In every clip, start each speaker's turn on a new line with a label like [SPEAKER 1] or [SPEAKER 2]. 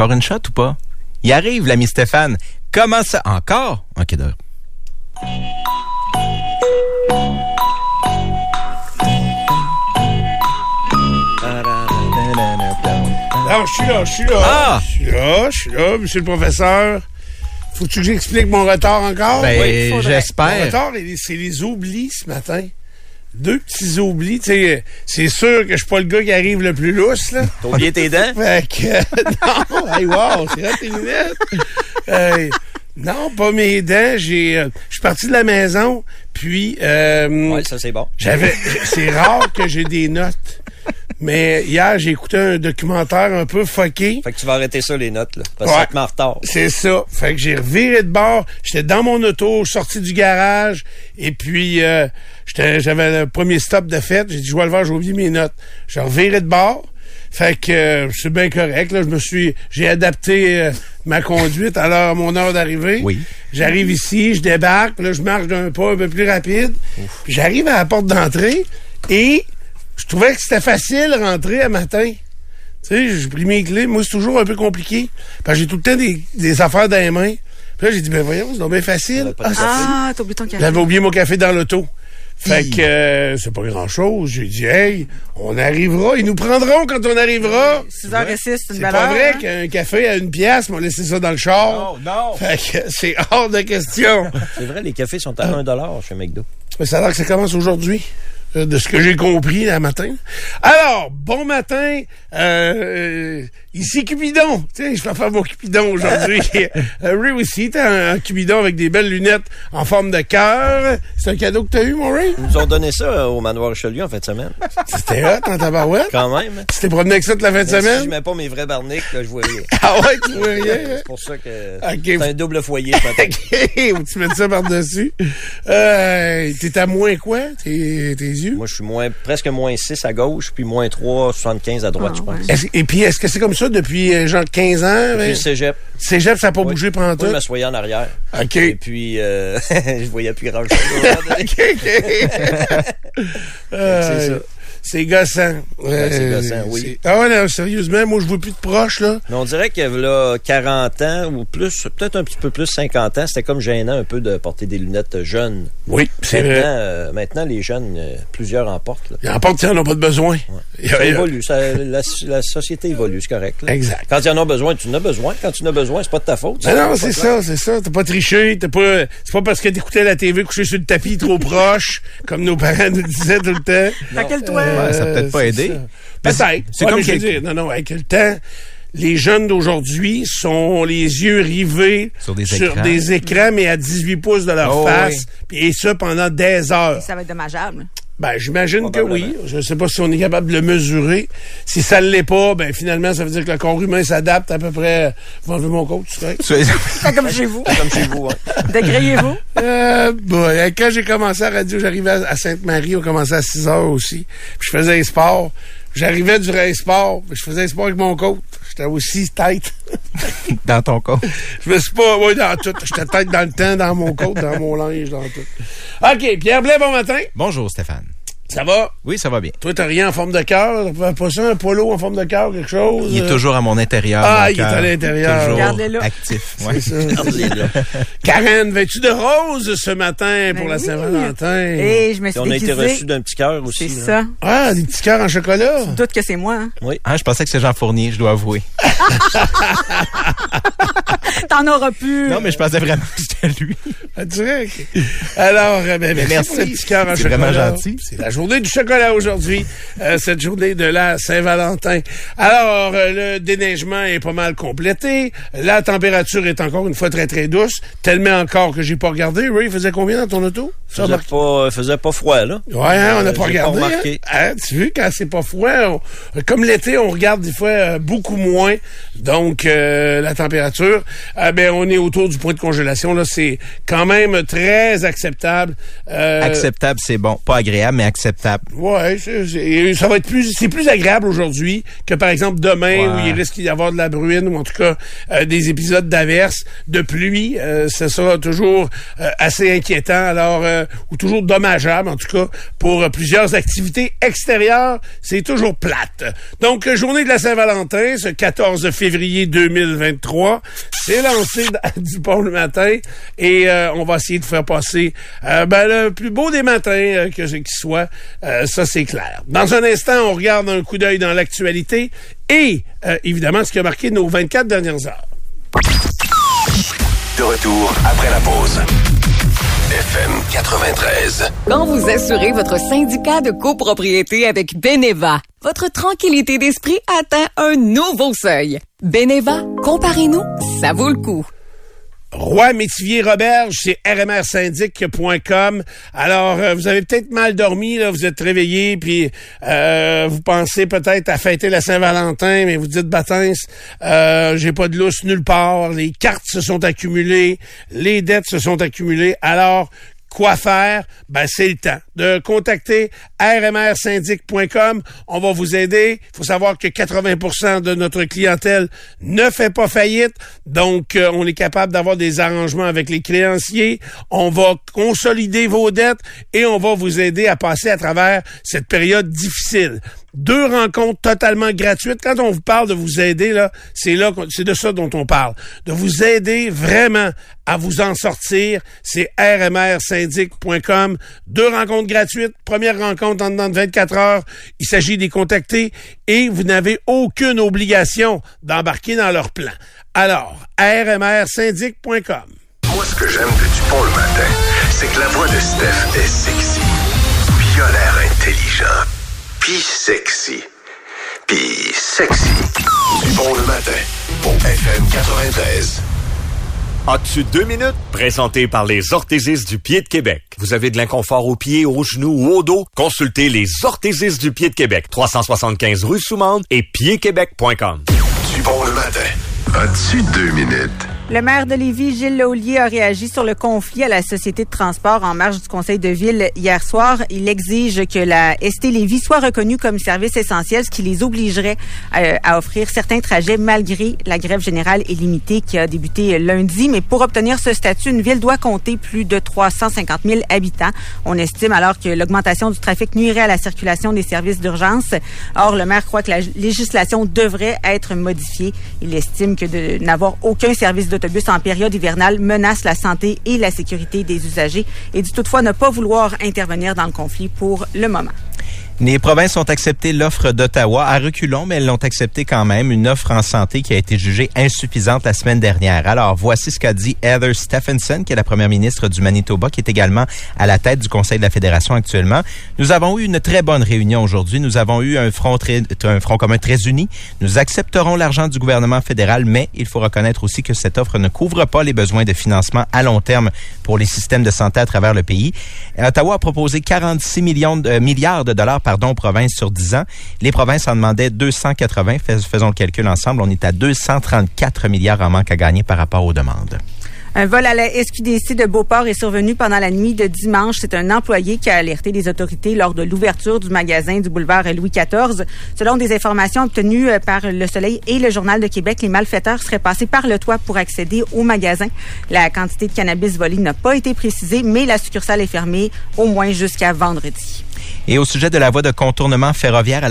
[SPEAKER 1] Encore une shot ou pas? Il arrive, l'ami Stéphane. Comment ça? Encore? Ok, d'accord.
[SPEAKER 2] Alors, je suis là, je suis là.
[SPEAKER 1] Ah!
[SPEAKER 2] Je suis là, je suis là, monsieur le professeur. Faut-tu que j'explique mon retard encore?
[SPEAKER 1] Ben,
[SPEAKER 3] Oui, faudrait.
[SPEAKER 2] Mon
[SPEAKER 1] j'espère.
[SPEAKER 2] retard, c'est les oublis ce matin. Deux petits oublis. Tu sais, c'est sûr que je suis pas le gars qui arrive le plus lousse, là.
[SPEAKER 3] T'as oublié tes dents?
[SPEAKER 2] Fait que, non, hey, wow, c'est vrai tes lunettes. Non, pas mes dents. J'ai, euh, je suis parti de la maison, puis euh,
[SPEAKER 3] Ouais, ça c'est bon.
[SPEAKER 2] j'avais, c'est rare que j'ai des notes. Mais hier, j'ai écouté un documentaire un peu fucké.
[SPEAKER 3] Fait que tu vas arrêter ça, les notes, là. Parce que
[SPEAKER 2] Ouais.
[SPEAKER 3] met en retard.
[SPEAKER 2] C'est ça. Fait que j'ai reviré de bord. J'étais dans mon auto, sorti du garage. Et puis, euh, j'étais- j'avais le premier stop de fête. J'ai dit, je vais le voir, j'ai oublié mes notes. J'ai reviré de bord. Fait que euh, c'est bien correct. Là, je me suis, j'ai adapté euh, ma conduite à l'heure, mon heure d'arrivée.
[SPEAKER 1] Oui.
[SPEAKER 2] J'arrive ici, je débarque. Là, je marche d'un pas un peu plus rapide. J'arrive à la porte d'entrée et je trouvais que c'était facile rentrer à matin. Tu sais, j'ai pris mes clés. Moi, c'est toujours un peu compliqué. Parce que j'ai tout le temps des, des affaires dans les mains. Puis là, j'ai dit, ben voyons, c'est donc bien facile. Ah,
[SPEAKER 4] Ah, t'as oublié ton café.
[SPEAKER 2] J'avais oublié mon café dans l'auto. Fait que euh, c'est pas grand-chose. J'ai dit, hey, on arrivera. Ils nous prendront quand on arrivera.
[SPEAKER 4] 6h06, c'est une
[SPEAKER 2] C'est
[SPEAKER 4] belle
[SPEAKER 2] pas
[SPEAKER 4] heure,
[SPEAKER 2] vrai
[SPEAKER 4] hein?
[SPEAKER 2] qu'un café à une pièce, m'a laissé ça dans le char.
[SPEAKER 1] non.
[SPEAKER 2] Fait que c'est hors de question.
[SPEAKER 3] C'est vrai, les cafés sont à 1 chez McDo.
[SPEAKER 2] Mais ça a l'air que ça commence aujourd'hui. Euh, De ce que j'ai compris la matin. Alors, bon matin. Euh, ici Cupidon. Tu sais, je vais faire mon Cupidon aujourd'hui. euh, Ray aussi, t'as un, un Cupidon avec des belles lunettes en forme de cœur. C'est un cadeau que t'as eu, mon Ray?
[SPEAKER 3] Ils nous ont donné ça euh, au manoir Richelieu en fin de semaine.
[SPEAKER 2] C'était hot en tabarouette?
[SPEAKER 3] Quand même. hein.
[SPEAKER 2] Tu t'es promené avec ça toute la fin de
[SPEAKER 3] Si je
[SPEAKER 2] semaine?
[SPEAKER 3] mets pas mes vrais barniques, là, je vois rien.
[SPEAKER 2] Ah ouais, tu vois rien. hein?
[SPEAKER 3] C'est pour ça que
[SPEAKER 2] Ok.
[SPEAKER 3] c'est un double foyer, peut-être.
[SPEAKER 2] OK, tu mettes ça par-dessus. Euh, T'es à moins quoi, tes, tes yeux?
[SPEAKER 3] Moi, je suis moins, presque moins 6 à gauche, puis moins 3, 75 à droite,
[SPEAKER 4] Ah,
[SPEAKER 3] je pense.
[SPEAKER 4] ouais.
[SPEAKER 2] Est-ce- et puis, est-ce que c'est comme ça depuis euh, genre 15 ans?
[SPEAKER 3] Puis
[SPEAKER 2] ben?
[SPEAKER 3] le cégep.
[SPEAKER 2] Cégep, ça n'a pas
[SPEAKER 3] Oui.
[SPEAKER 2] bougé pendant tout?
[SPEAKER 3] je m'assoyais en arrière.
[SPEAKER 2] OK.
[SPEAKER 3] Et puis, euh, je voyais plus grand-chose.
[SPEAKER 2] OK, OK.
[SPEAKER 3] C'est ça.
[SPEAKER 2] C'est gossant.
[SPEAKER 3] c'est gossant, oui.
[SPEAKER 2] Ah ouais, non, sérieusement, moi, je vois plus de proches, là.
[SPEAKER 3] Mais on dirait que là, 40 ans ou plus, peut-être un petit peu plus, 50 ans, c'était comme gênant un peu de porter des lunettes jeunes.
[SPEAKER 2] Oui, c'est
[SPEAKER 3] Maintenant,
[SPEAKER 2] vrai.
[SPEAKER 3] euh, maintenant, les jeunes, euh, plusieurs en portent. là.
[SPEAKER 2] Il en porte, ils n'en ont pas de besoin. Y a-
[SPEAKER 3] Ça
[SPEAKER 2] y a-
[SPEAKER 3] évolue, ça- la, la société évolue, c'est correct. là.
[SPEAKER 2] Exact.
[SPEAKER 3] Quand ils en ont besoin, tu en as besoin. Quand tu en as besoin, c'est pas de ta faute.
[SPEAKER 2] Ben non, c'est ça, c'est ça. T'as pas triché, t'as pas. C'est pas parce que t'écoutais la TV couché sur le tapis trop proche, comme nos parents nous disaient tout le temps.
[SPEAKER 4] Taquelle-toi.
[SPEAKER 1] Ouais, ça a peut-être pas
[SPEAKER 2] c'est
[SPEAKER 1] aidé.
[SPEAKER 2] Peut-être.
[SPEAKER 1] c'est
[SPEAKER 2] Ouais,
[SPEAKER 1] comme
[SPEAKER 2] mais je veux dire, non, non, avec le temps, les jeunes d'aujourd'hui sont les yeux rivés
[SPEAKER 1] Sur des écrans.
[SPEAKER 2] des écrans, mais à 18 pouces de leur
[SPEAKER 1] Oh,
[SPEAKER 2] face,
[SPEAKER 1] oui.
[SPEAKER 2] puis et ça pendant des heures.
[SPEAKER 4] Ça va être dommageable.
[SPEAKER 2] Ben, j'imagine que oui. Je sais pas si on est capable de le mesurer. Si ça ne l'est pas, ben finalement, ça veut dire que le corps humain s'adapte à peu près. Vous enlevez mon sais.
[SPEAKER 4] C'est comme chez vous.
[SPEAKER 3] Comme chez vous. hein.
[SPEAKER 4] Dégrayez-vous.
[SPEAKER 2] Euh, bon, quand j'ai commencé à la radio, j'arrivais à Sainte-Marie, on commençait à 6 heures aussi. Puis je faisais un sport. J'arrivais du race sport, puis je faisais un sport avec mon coach. J'étais aussi tête.
[SPEAKER 1] Dans ton corps.
[SPEAKER 2] Je me suis pas, ouais, dans tout. J'étais tête dans le temps, dans mon coat, dans mon linge, dans tout. OK, Pierre Blais, bon matin.
[SPEAKER 1] Bonjour, Stéphane.
[SPEAKER 2] Ça va?
[SPEAKER 1] Oui, ça va bien.
[SPEAKER 2] Toi, t'as rien en forme de cœur? Pas ça, un polo en forme de cœur, quelque chose?
[SPEAKER 1] Il est toujours à mon intérieur.
[SPEAKER 2] Ah,
[SPEAKER 1] mon
[SPEAKER 2] il est à l'intérieur.
[SPEAKER 1] Toujours
[SPEAKER 4] Regardez là.
[SPEAKER 1] actif. ouais.
[SPEAKER 2] c'est ça. Karen, vêtu de rose ce matin pour
[SPEAKER 4] Ben
[SPEAKER 2] la
[SPEAKER 4] oui.
[SPEAKER 2] Saint-Valentin?
[SPEAKER 4] Et je me suis
[SPEAKER 3] on a été reçus d'un petit cœur aussi.
[SPEAKER 4] C'est
[SPEAKER 3] là.
[SPEAKER 4] ça.
[SPEAKER 2] Ah, des petits cœurs en chocolat?
[SPEAKER 4] Doute que c'est moi. Hein?
[SPEAKER 1] Ah, je pensais que c'est Jean Fournier, je dois avouer.
[SPEAKER 4] T'en auras plus.
[SPEAKER 1] Non, mais je pensais vraiment que c'était lui.
[SPEAKER 2] Ah, direct. Alors, euh, ben, merci,
[SPEAKER 1] merci.
[SPEAKER 2] pour le petit cœur en
[SPEAKER 1] C'est vraiment gentil.
[SPEAKER 2] C'est la journée du chocolat aujourd'hui, euh, cette journée de la Saint-Valentin. Alors, euh, le déneigement est pas mal complété. La température est encore une fois très, très douce. Tellement encore que j'ai pas regardé. Ray, il faisait combien dans ton auto? Ça,
[SPEAKER 3] Faisait pas, faisait pas froid, là.
[SPEAKER 2] Ouais, hein, on n'a
[SPEAKER 3] Euh,
[SPEAKER 2] pas regardé. hein?
[SPEAKER 3] remarqué.
[SPEAKER 2] Hein, tu vois, quand c'est pas froid, on- comme l'été, on regarde des fois euh, beaucoup moins. Donc, euh, la température, euh, ben, on est autour du point de congélation. Là, c'est quand même très acceptable. Euh,
[SPEAKER 1] Acceptable, c'est bon. Pas agréable, mais acceptable.
[SPEAKER 2] Ouais, c'est- c'est- ça va être plus, c'est plus agréable aujourd'hui que par exemple demain
[SPEAKER 1] Ouais.
[SPEAKER 2] où il risque d'y avoir de la bruine ou en tout cas euh, des épisodes d'averse, de pluie. Euh, ça sera toujours euh, assez inquiétant, alors euh, ou toujours dommageable en tout cas pour euh, plusieurs activités extérieures. C'est toujours plate. Donc euh, journée de la Saint-Valentin, ce 14 février 2023, c'est lancé à Dupont le matin et euh, on va essayer de faire passer euh, ben, le plus beau des matins euh, que qui soit. Euh, ça, c'est clair. Dans un instant, on regarde un coup d'œil dans l'actualité et euh, évidemment ce qui a marqué nos 24 dernières heures.
[SPEAKER 5] De retour après la pause. FM 93.
[SPEAKER 6] Quand vous assurez votre syndicat de copropriété avec Beneva, votre tranquillité d'esprit atteint un nouveau seuil. Beneva, comparez-nous, ça vaut le coup.
[SPEAKER 2] Roi Métivier Roberge, c'est rmrsyndic.com. Alors, euh, vous avez peut-être mal dormi, là, vous êtes réveillé, puis euh, vous pensez peut-être à fêter la Saint-Valentin, mais vous dites, Batins, euh, j'ai pas de lousse nulle part, les cartes se sont accumulées, les dettes se sont accumulées, alors quoi faire? Ben, c'est le temps de contacter rmrsyndic.com. On va vous aider. Il faut savoir que 80% de notre clientèle ne fait pas faillite. Donc, euh, on est capable d'avoir des arrangements avec les créanciers. On va consolider vos dettes et on va vous aider à passer à travers cette période difficile. Deux rencontres totalement gratuites. Quand on vous parle de vous aider, là, c'est là, c'est de ça dont on parle. De vous aider vraiment à vous en sortir. C'est rmrsyndic.com. Deux rencontres gratuites. Première rencontre en dedans de 24 heures. Il s'agit d'y contacter et vous n'avez aucune obligation d'embarquer dans leur plan. Alors, rmrsyndic.com.
[SPEAKER 5] Moi, ce que j'aime de Dupont le matin, c'est que la voix de Steph est sexy. Il. Puis sexy. Puis sexy. Dupont le matin. Au FM 93.
[SPEAKER 7] As-tu deux minutes? Présenté par les orthésistes du pied de Québec. Vous avez de l'inconfort aux pieds, aux genoux ou au dos? Consultez les orthésistes du pied de Québec. 375 rue Soumande et piedquebec.com.
[SPEAKER 5] Dupont le matin. As-tu deux minutes?
[SPEAKER 4] Le maire de Lévis, Gilles Laulier, a réagi sur le conflit à la société de transport en marge du conseil de ville hier soir. Il exige que la ST Lévis soit reconnue comme service essentiel, ce qui les obligerait euh, à offrir certains trajets malgré la grève générale illimitée qui a débuté lundi. Mais pour obtenir ce statut, une ville doit compter plus de 350 000 habitants. On estime alors que l'augmentation du trafic nuirait à la circulation des services d'urgence. Or, le maire croit que la législation devrait être modifiée. Il estime que de n'avoir aucun service d'autobus en période hivernale menace la santé et la sécurité des usagers et dit toutefois ne pas vouloir intervenir dans le conflit pour le moment.
[SPEAKER 1] Les provinces ont accepté l'offre d'Ottawa à reculons, mais elles l'ont accepté quand même, une offre en santé qui a été jugée insuffisante la semaine dernière. Alors, voici ce qu'a dit Heather Stephenson, qui est la première ministre du Manitoba, qui est également à la tête du Conseil de la Fédération actuellement. Nous avons eu une très bonne réunion aujourd'hui. Nous avons eu un front, très, un front commun très uni. Nous accepterons l'argent du gouvernement fédéral, mais il faut reconnaître aussi que cette offre ne couvre pas les besoins de financement à long terme pour les systèmes de santé à travers le pays. Ottawa a proposé 46 millions de, euh, milliards de dollars pardon, provinces sur 10 ans. Les provinces en demandaient 280. Fais- Faisons le calcul ensemble. On est à 234 milliards en manque à gagner par rapport aux demandes.
[SPEAKER 4] Un vol à la SQDC de Beauport est survenu pendant la nuit de dimanche. C'est un employé qui a alerté les autorités lors de l'ouverture du magasin du boulevard Louis XIV. Selon des informations obtenues euh, par Le Soleil et le Journal de Québec, les malfaiteurs seraient passés par le toit pour accéder au magasin. La quantité de cannabis volé n'a pas été précisée, mais la succursale est fermée au moins jusqu'à vendredi.
[SPEAKER 1] Et au sujet de la voie de contournement ferroviaire à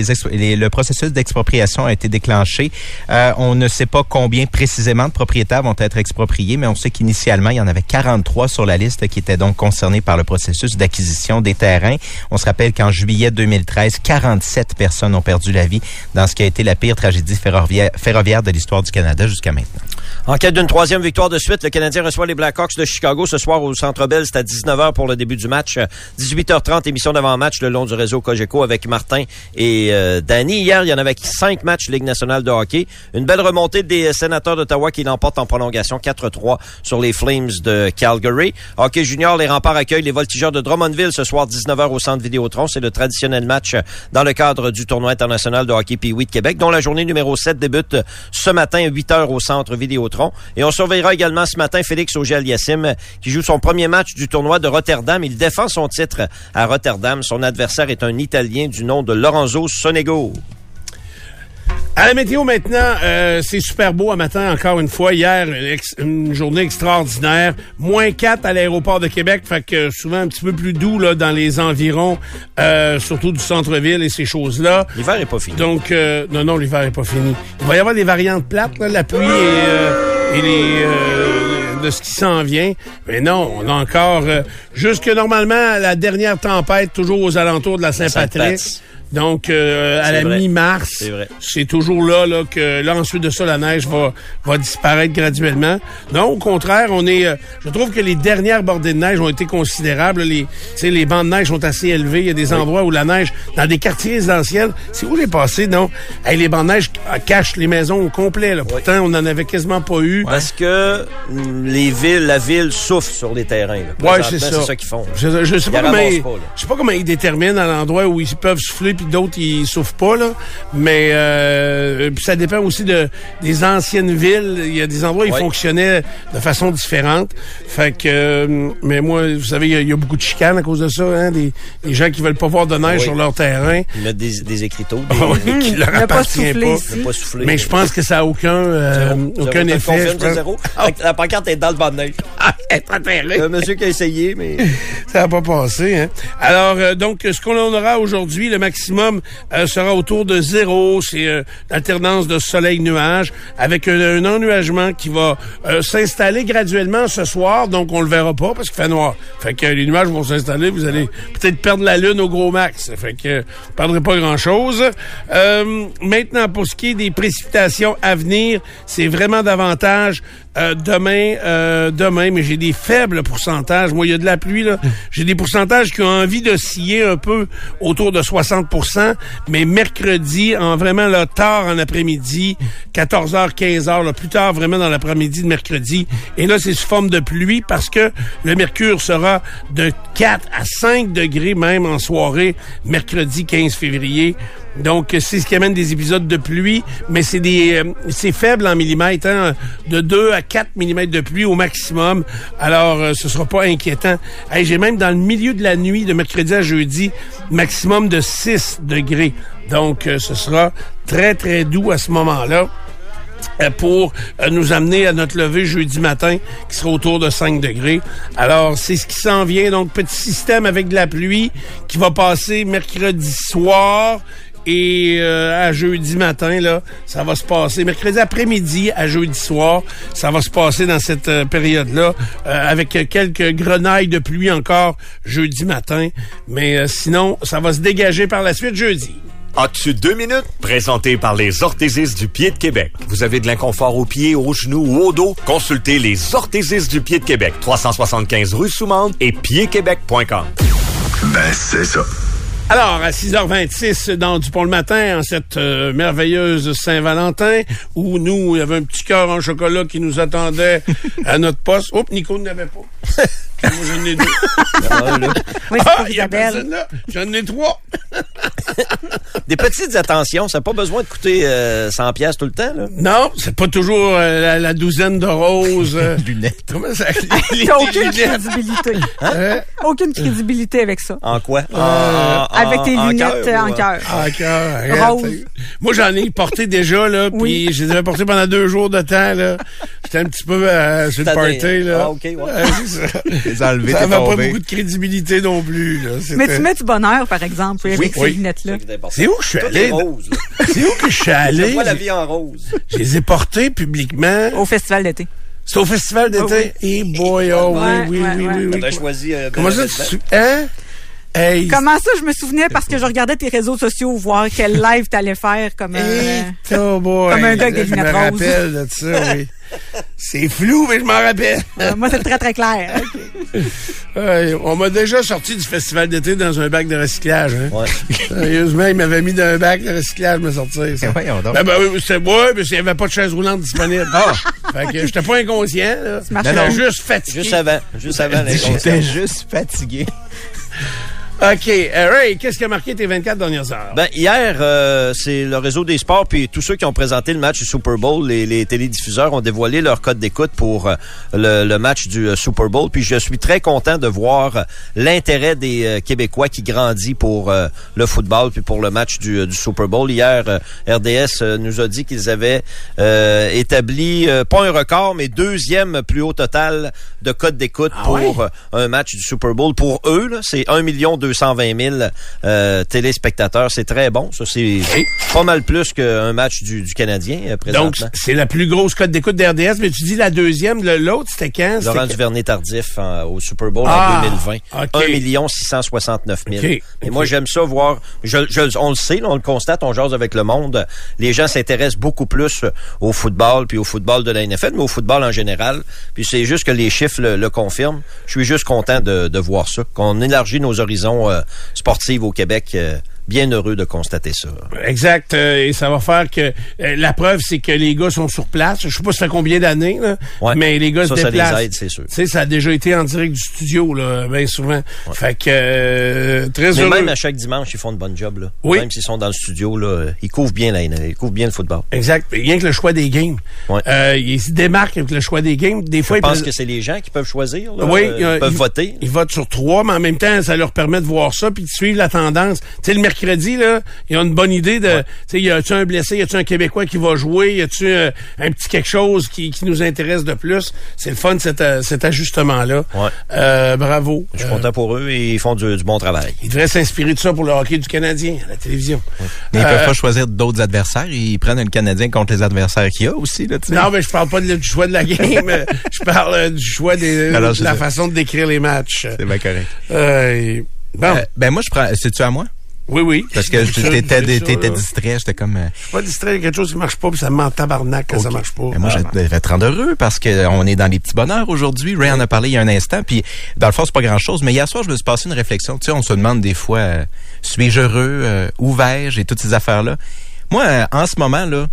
[SPEAKER 1] exp- les- le processus d'expropriation a été déclenché. Euh, on ne sait pas combien précisément de propriétaires vont être expropriés, mais on sait qu'initialement, il y en avait 43 sur la liste qui étaient donc concernés par le processus d'acquisition des terrains. On se rappelle qu'en juillet 2013, 47 personnes ont perdu la vie dans ce qui a été la pire tragédie ferroviaire de l'histoire du Canada jusqu'à maintenant.
[SPEAKER 3] En quête d'une troisième victoire de suite, le Canadien reçoit les Blackhawks de Chicago ce soir au Centre Bell. C'est à 19h pour le début du match. 18h30, émission d'avant-match le long du réseau Cogeco avec Martin et euh, Danny. Hier, il y en avait cinq matchs Ligue nationale de hockey. Une belle remontée des sénateurs d'Ottawa qui l'emportent en prolongation 4-3 sur les Flames de Calgary. Hockey junior, les remparts accueillent les voltigeurs de Drummondville ce soir 19h au Centre Vidéotron. C'est le traditionnel match dans le cadre du tournoi international de hockey Pee-Wee de Québec, dont la journée numéro 7 débute ce matin à 8h au Centre Vidéotron. Et on surveillera également ce matin Félix Auger-Aliassime qui joue son premier match du tournoi de Rotterdam. Il défend son titre à Rotterdam. Son adversaire est un Italien du nom de Lorenzo Sonego.
[SPEAKER 2] À la météo maintenant, euh, c'est super beau à matin encore une fois. Hier, ex- une journée extraordinaire. Moins 4 à l'aéroport de Québec, fait que souvent un petit peu plus doux là dans les environs, euh, surtout du centre-ville et ces choses-là.
[SPEAKER 3] L'hiver est pas fini.
[SPEAKER 2] Donc, euh, non, non, l'hiver est pas fini. Il va y avoir des variantes plates, là, la pluie et, euh, et les euh, de ce qui s'en vient. Mais non, on a encore euh, jusque normalement la dernière tempête, toujours aux alentours de la Saint-Patrick. Donc, euh, à la mi-mars,
[SPEAKER 3] C'est
[SPEAKER 2] toujours là, là que là ensuite de ça, la neige va, va disparaître graduellement. Non, au contraire, on est. euh, je trouve que les dernières bordées de neige ont été considérables. Les, les bancs de neige sont assez élevés. Il y a des endroits où la neige, dans des quartiers résidentiels, c'est où les passé, non? Hey, les bancs de neige ca- cachent les maisons au complet. Là. Pourtant, on n'en avait quasiment pas eu.
[SPEAKER 3] Parce que mm, les villes, la ville souffle sur les terrains. Présentement,
[SPEAKER 2] c'est ça.
[SPEAKER 3] C'est ça qu'ils font. là.
[SPEAKER 2] Je, je sais pas comment
[SPEAKER 3] ramassent
[SPEAKER 2] ils,
[SPEAKER 3] pas, là.
[SPEAKER 2] je sais pas comment ils déterminent à l'endroit où ils peuvent souffler puis d'autres ils souffrent pas là. Mais euh, ça dépend aussi de des anciennes villes. Il y a des endroits où ils fonctionnaient de façon différente. Fait que euh, mais moi, vous savez, il y a- il y, a beaucoup de chicanes à cause de ça. Hein, des, des gens qui veulent pas voir de neige
[SPEAKER 3] Oui.
[SPEAKER 2] sur leur terrain.
[SPEAKER 3] Ils mettent des, des écriteaux, des,
[SPEAKER 2] Ah oui, qui leur
[SPEAKER 4] pas
[SPEAKER 2] appartient pas.
[SPEAKER 3] souffler.
[SPEAKER 2] Mais je pense que ça a aucun euh,
[SPEAKER 3] Zéro.
[SPEAKER 2] aucun
[SPEAKER 3] Zéro.
[SPEAKER 2] Effet.
[SPEAKER 3] confirme,
[SPEAKER 2] je
[SPEAKER 3] c'est
[SPEAKER 2] pense.
[SPEAKER 3] zéro?
[SPEAKER 2] Ah,
[SPEAKER 3] La, pancarte est dans le banc de neige.
[SPEAKER 2] c'est pas terrible.
[SPEAKER 3] Il y a un monsieur qui a essayé, mais...
[SPEAKER 2] Ça n'a pas passé, hein? Alors, euh, donc, ce qu'on en aura aujourd'hui, le maximum euh, sera autour de zéro. C'est euh, l'alternance de soleil-nuage avec un, un ennuagement qui va euh, s'installer graduellement ce soir. Donc, on le verra pas parce qu'il fait noir. Fait que les nuages vont s'installer. Vous allez peut-être perdre la lune au gros max. Fait que euh, vous perdrez pas grand-chose. Euh, maintenant, pour ce qui est des précipitations à venir, c'est vraiment davantage euh, demain, euh, demain, mais j'ai des faibles pourcentages. Moi, il y a de la pluie, là. J'ai des pourcentages qui ont envie d'osciller un peu autour de 60 mais mercredi, en vraiment là, tard en après-midi, 14h, 15h, là, plus tard vraiment dans l'après-midi de mercredi. Et là, c'est sous forme de pluie parce que le mercure sera de 4 à 5 degrés même en soirée, mercredi 15 février. Donc, c'est ce qui amène des épisodes de pluie, mais c'est des euh, c'est faible en millimètres, hein, de 2 à 4 millimètres de pluie au maximum. Alors, euh, ce sera pas inquiétant. Hey, J'ai même dans le milieu de la nuit, de mercredi à jeudi, maximum de 6 degrés. Donc, euh, ce sera très, très doux à ce moment-là euh, pour euh, nous amener à notre levée jeudi matin, qui sera autour de 5 degrés. Alors, c'est ce qui s'en vient. Donc, petit système avec de la pluie qui va passer mercredi soir. Et euh, à jeudi matin, là, ça va se passer. Mercredi après-midi à jeudi soir, ça va se passer dans cette euh, période-là, euh, avec quelques grenailles de pluie encore jeudi matin. Mais euh, sinon, ça va se dégager par la suite jeudi.
[SPEAKER 7] As-tu deux minutes? Présenté par les orthésistes du pied de Québec. Vous avez de l'inconfort aux pieds, aux genoux ou au dos? Consultez les orthésistes du pied de Québec. 375 rue Soumande et piedquebec.com.
[SPEAKER 5] Ben, c'est ça.
[SPEAKER 2] Alors, à 6h26 dans Dupont le matin, en cette euh, merveilleuse Saint-Valentin, où nous, il y avait un petit cœur en chocolat qui nous attendait à notre poste. Oups, Nico n'avait pas. Moi, j'en ai deux.
[SPEAKER 4] Oui, c'est
[SPEAKER 2] Ah,
[SPEAKER 4] pour
[SPEAKER 2] il y a
[SPEAKER 4] Isabelle.
[SPEAKER 2] personne là. J'en ai trois.
[SPEAKER 3] Des petites attentions, ça n'a pas besoin de coûter euh, 100 pièces tout le temps. Là.
[SPEAKER 2] Non, c'est pas toujours euh, la, la douzaine de roses. euh,
[SPEAKER 1] Lunettes.
[SPEAKER 2] comment ça? les-
[SPEAKER 4] aucune
[SPEAKER 2] lunettes.
[SPEAKER 4] crédibilité.
[SPEAKER 2] Hein?
[SPEAKER 4] Aucune crédibilité avec ça.
[SPEAKER 3] En quoi? En-
[SPEAKER 2] Euh,
[SPEAKER 3] en-
[SPEAKER 4] Avec tes
[SPEAKER 3] en
[SPEAKER 4] lunettes en cœur.
[SPEAKER 2] Ah, cœur.
[SPEAKER 4] Rose.
[SPEAKER 2] Moi, j'en ai porté déjà, là, puis
[SPEAKER 4] Oui.
[SPEAKER 2] je les avais portés pendant deux jours de temps, là. J'étais un petit peu euh, sur le party,
[SPEAKER 3] des-
[SPEAKER 2] là.
[SPEAKER 3] Ah, ok, ouais.
[SPEAKER 2] C'est ça.
[SPEAKER 1] Les enlever,
[SPEAKER 2] Ça
[SPEAKER 1] t'es
[SPEAKER 2] avait pas beaucoup de crédibilité non plus, là.
[SPEAKER 4] Mais tu mets du bonheur, par exemple, oui, avec
[SPEAKER 2] Oui.
[SPEAKER 4] ces lunettes-là.
[SPEAKER 3] C'est.
[SPEAKER 2] C'est où que je suis allé? C'est où que je suis
[SPEAKER 3] Je
[SPEAKER 2] allé?
[SPEAKER 3] la vie en rose.
[SPEAKER 2] Je les ai portés publiquement.
[SPEAKER 4] Au festival d'été.
[SPEAKER 2] C'était au festival d'été? Et boy, oh, oui,
[SPEAKER 4] Ouais,
[SPEAKER 2] oui,
[SPEAKER 4] ouais,
[SPEAKER 2] oui,
[SPEAKER 4] ouais.
[SPEAKER 2] oui, oui.
[SPEAKER 3] T'as choisi... euh,
[SPEAKER 2] Comment ça, tu... Hein? Hey,
[SPEAKER 4] Comment ça, je me souvenais parce que je regardais tes réseaux sociaux voir quel live t'allais faire comme
[SPEAKER 2] Hey,
[SPEAKER 4] euh,
[SPEAKER 2] oh boy.
[SPEAKER 4] Comme un gars avec des
[SPEAKER 2] Je me
[SPEAKER 4] lunettes roses.
[SPEAKER 2] rappelle de ça, oui. C'est flou, mais je m'en rappelle.
[SPEAKER 4] euh, moi c'est très très clair.
[SPEAKER 2] On m'a déjà sorti du festival d'été dans un bac de recyclage. Hein.
[SPEAKER 3] Ouais.
[SPEAKER 2] Sérieusement, il m'avait mis dans un bac de recyclage, me sortir. Ça.
[SPEAKER 1] Eh, voyons donc.
[SPEAKER 2] Ben, ben oui, c'était ouais, mais il n'y avait pas de chaise roulante disponible. Ah! Fait que j'étais pas inconscient, là. juste fatigué.
[SPEAKER 3] Juste avant. Juste avant
[SPEAKER 1] J'étais juste fatigué.
[SPEAKER 2] OK. Euh, Ray, qu'est-ce qui a marqué tes 24 dernières heures?
[SPEAKER 3] Ben, hier, euh, c'est le réseau des sports, puis tous ceux qui ont présenté le match du Super Bowl, les, les télédiffuseurs ont dévoilé leur code d'écoute pour euh, le, le match du euh, Super Bowl. Puis je suis très content de voir l'intérêt des Québécois qui grandit pour le football, puis pour le match du, du Super Bowl. Hier, RDS nous a dit qu'ils avaient euh, établi, pas un record, mais deuxième plus haut total de code d'écoute
[SPEAKER 2] Ah
[SPEAKER 3] pour un match du Super Bowl. Pour eux, c'est 1 220 000 euh, téléspectateurs. C'est très bon. Ça, c'est pas mal plus qu'un match du, du Canadien euh,
[SPEAKER 2] Donc, c'est la plus grosse cote d'écoute d'RDS, mais tu dis la deuxième, l'autre, c'était quand?
[SPEAKER 3] Laurent Duvernay-Tardif au Super Bowl
[SPEAKER 2] Ah,
[SPEAKER 3] en 2020.
[SPEAKER 2] ok.
[SPEAKER 3] 1 million 669 000.
[SPEAKER 2] Ok,
[SPEAKER 3] Et moi, j'aime ça voir... Je, je- on le sait, là, on le constate, on jase avec le monde. Les gens s'intéressent beaucoup plus au football, puis au football de la NFL, mais au football en général. Puis c'est juste que les chiffres le, le confirment. Je suis juste content de, de voir ça, qu'on élargit nos horizons euh, sportifs au Québec. Bien heureux de constater ça.
[SPEAKER 2] Exact. euh, et ça va faire que euh, la preuve, c'est que les gars sont sur place. Je sais pas ça fait combien d'années, là,
[SPEAKER 3] Ouais.
[SPEAKER 2] mais les gars
[SPEAKER 3] Ça,
[SPEAKER 2] se
[SPEAKER 3] ça les
[SPEAKER 2] déplacent.
[SPEAKER 3] aide, c'est sûr.
[SPEAKER 2] Tu sais, ça a déjà été en direct du studio, là, bien souvent. Fait que euh, très
[SPEAKER 3] Mais
[SPEAKER 2] heureux.
[SPEAKER 3] même à chaque dimanche, ils font de bonnes jobs. Là.
[SPEAKER 2] Oui.
[SPEAKER 3] Même s'ils sont dans le studio, là, ils couvrent bien la ils couvrent bien le football.
[SPEAKER 2] Exact. Rien que le choix des games.
[SPEAKER 3] Ouais.
[SPEAKER 2] Euh, ils se démarquent avec le choix des games. Des fois,
[SPEAKER 3] Je
[SPEAKER 2] ils
[SPEAKER 3] pense que c'est les gens qui peuvent choisir. Là,
[SPEAKER 2] Oui,
[SPEAKER 3] ils peuvent
[SPEAKER 2] ils-
[SPEAKER 3] voter.
[SPEAKER 2] Ils votent sur trois, mais en même temps, ça leur permet de voir ça puis de suivre la tendance. Tu sais, le mercredi, là, ils ont une bonne idée de, tu sais, y a-tu un blessé, y a-tu un Québécois qui va jouer, y a-tu euh, un petit quelque chose qui, qui nous intéresse de plus? C'est le fun, cet, euh, cet ajustement-là.
[SPEAKER 3] Ouais.
[SPEAKER 2] Euh, bravo.
[SPEAKER 3] Je suis
[SPEAKER 2] Euh,
[SPEAKER 3] content pour eux et ils font du, du bon travail.
[SPEAKER 2] ils devraient s'inspirer de ça pour le hockey du Canadien, à la télévision.
[SPEAKER 1] Mais ils
[SPEAKER 2] Euh,
[SPEAKER 1] peuvent pas choisir d'autres adversaires. Ils prennent le Canadien contre les adversaires qu'il y a aussi, là, tu sais.
[SPEAKER 2] Non, mais je parle pas de- du choix de la game. euh, je parle euh, du choix des,
[SPEAKER 1] Alors,
[SPEAKER 2] de la
[SPEAKER 1] sais.
[SPEAKER 2] façon de décrire les matchs.
[SPEAKER 1] C'est bien correct.
[SPEAKER 2] Euh, bon,
[SPEAKER 1] Euh, ben moi, je prends... C'est-tu à moi?
[SPEAKER 2] Oui, oui.
[SPEAKER 1] Parce que t'étais distrait. J'étais comme... euh,
[SPEAKER 2] Je suis pas distrait, il y a quelque chose qui marche pas, puis ça me ment tabarnak quand ça marche pas.
[SPEAKER 1] Mais moi,
[SPEAKER 2] Ah.
[SPEAKER 1] je devais te rendre heureux parce qu'on est dans les petits bonheurs aujourd'hui. Ray en a parlé il y a un instant. Puis, dans le fond, c'est pas grand-chose. Mais hier soir, je me suis passé une réflexion. Tu sais, on se demande des fois, euh, suis-je heureux? Euh, où vais-je? Et toutes ces affaires-là. Moi, euh, en ce moment, là,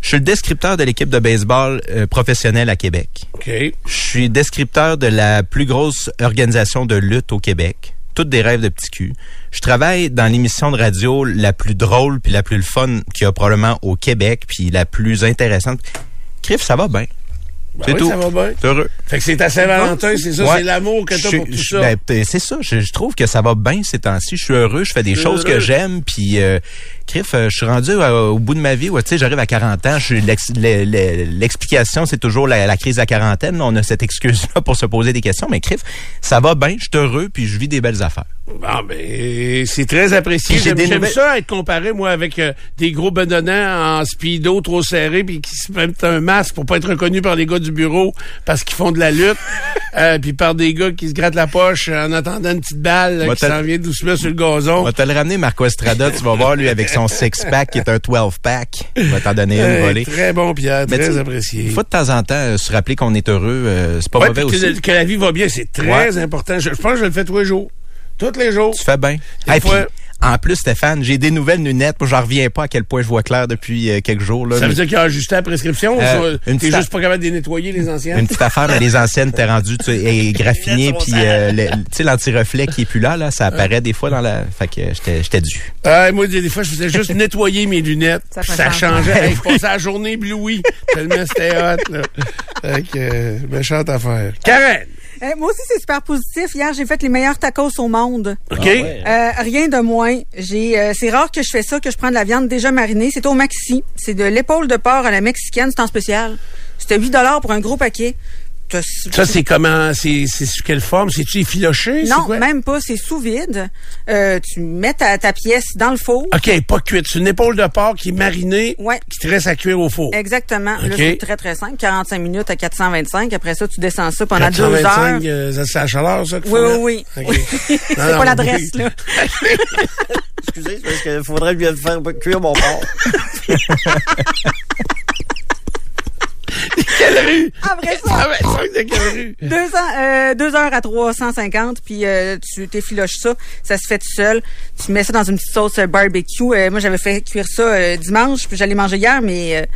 [SPEAKER 1] je suis le descripteur de l'équipe de baseball euh, professionnelle à Québec.
[SPEAKER 2] OK.
[SPEAKER 1] Je suis descripteur de la plus grosse organisation de lutte au Québec. Toutes des rêves de petit cul. Je travaille dans l'émission de radio la plus drôle puis la plus fun qu'il y a probablement au Québec puis la plus intéressante. Criff, ça va bien.
[SPEAKER 2] Ben
[SPEAKER 1] c'est
[SPEAKER 2] oui,
[SPEAKER 1] tout.
[SPEAKER 2] ça va bien.
[SPEAKER 1] C'est heureux.
[SPEAKER 2] Fait que c'est ta Saint-Valentin, c'est ça,
[SPEAKER 1] Ouais.
[SPEAKER 2] c'est l'amour que t'as pour tout ça.
[SPEAKER 1] ben, c'est ça. Je, je trouve que ça va bien ces temps-ci. Je suis heureux. Je fais des choses
[SPEAKER 2] Heureux.
[SPEAKER 1] que j'aime. Puis, euh, Criff, euh, je suis rendu euh, au bout de ma vie. où, Tu sais, j'arrive à 40 ans. L'explication, c'est toujours la, la crise de la quarantaine. On a cette excuse-là pour se poser des questions. Mais Criff, ça va bien. Je suis heureux. Puis, je vis des belles affaires.
[SPEAKER 2] Ah ben, c'est très apprécié. J'aime
[SPEAKER 1] nouvelles-
[SPEAKER 2] ça être comparé, moi, avec euh, des gros bedonnants en speedo trop serrés puis qui se mettent un masque pour pas être reconnus par les gars du bureau parce qu'ils font de la lutte, euh, puis par des gars qui se grattent la poche en attendant une petite balle euh,
[SPEAKER 1] Va
[SPEAKER 2] qui s'en vient doucement sur le
[SPEAKER 1] On
[SPEAKER 2] gazon.
[SPEAKER 1] va te le ramener, Marco Estrada. Tu vas voir, lui, avec son six-pack qui est un 12-pack. Il va t'en donner une
[SPEAKER 2] Euh,
[SPEAKER 1] volée.
[SPEAKER 2] très bon, Pierre,
[SPEAKER 1] Mais
[SPEAKER 2] très apprécié.
[SPEAKER 1] Une fois de temps en temps, euh, se rappeler qu'on est heureux, euh, c'est pas
[SPEAKER 2] Ouais,
[SPEAKER 1] mauvais
[SPEAKER 2] que,
[SPEAKER 1] aussi.
[SPEAKER 2] que la vie va bien, c'est très important. Je, je pense que je le fais tous les jours. Tous les jours.
[SPEAKER 1] Tu fais bien. Hey,
[SPEAKER 2] fois-
[SPEAKER 1] puis, En plus, Stéphane, j'ai des nouvelles lunettes. Moi, j'en reviens pas à quel point je vois clair depuis euh, quelques jours. Là,
[SPEAKER 2] Ça veut
[SPEAKER 1] Mais-
[SPEAKER 2] dire qu'il a ajusté la prescription
[SPEAKER 1] Euh,
[SPEAKER 2] ou t'es juste pas capable de les nettoyer, les anciennes?
[SPEAKER 1] Une petite affaire, mais les anciennes, t'es rendu, tu es graffiné, puis euh, le- tu sais, l'anti-reflet qui est plus là, là, ça apparaît des fois dans la... Fait que j'étais j'étais dû.
[SPEAKER 2] Euh, moi, des fois, je faisais juste nettoyer mes lunettes.
[SPEAKER 4] Ça
[SPEAKER 2] Ça, changeait. Hey, je passais la journée éblouie. Tellement c'était hot, là. Fait que, euh, méchante affaire. Karen!
[SPEAKER 4] Eh, moi aussi, c'est super positif. Hier, j'ai fait les meilleurs tacos au monde.
[SPEAKER 2] OK?
[SPEAKER 4] Euh, rien de moins. J'ai, euh, c'est rare que je fais ça, que je prends de la viande déjà marinée. C'est au Maxi. C'est de l'épaule de porc à la mexicaine. C'est en spécial. C'était 8 pour un gros paquet.
[SPEAKER 2] Ça, c'est comment? C'est sous quelle forme? C'est-tu effiloché?
[SPEAKER 4] Non,
[SPEAKER 2] quoi?
[SPEAKER 4] même pas. C'est sous vide. Euh, tu mets ta, ta pièce dans le four.
[SPEAKER 2] OK, pas cuite. C'est une épaule de porc qui est marinée,
[SPEAKER 4] Ouais.
[SPEAKER 2] qui te reste à cuire au four.
[SPEAKER 4] Exactement. Là,
[SPEAKER 2] OK.
[SPEAKER 4] c'est très, très simple. 45 minutes à 425. Après ça, tu descends ça pendant deux
[SPEAKER 2] 425,
[SPEAKER 4] heures.
[SPEAKER 2] euh, c'est la chaleur, ça?
[SPEAKER 4] Oui, oui, oui.
[SPEAKER 2] OK.
[SPEAKER 4] c'est pas l'adresse,
[SPEAKER 2] oui.
[SPEAKER 4] là.
[SPEAKER 3] Excusez, c'est parce qu'il faudrait lui faire cuire mon porc.
[SPEAKER 2] Quelle rue?
[SPEAKER 4] Après ça,
[SPEAKER 2] 125 de quelle rue?
[SPEAKER 4] deux, ans, euh, deux heures à 350, puis euh, tu t'effiloches ça. Ça se fait tout seul. Tu mets ça dans une petite sauce euh, barbecue. Euh, moi, j'avais fait cuire ça euh, dimanche, puis j'allais manger hier, mais euh,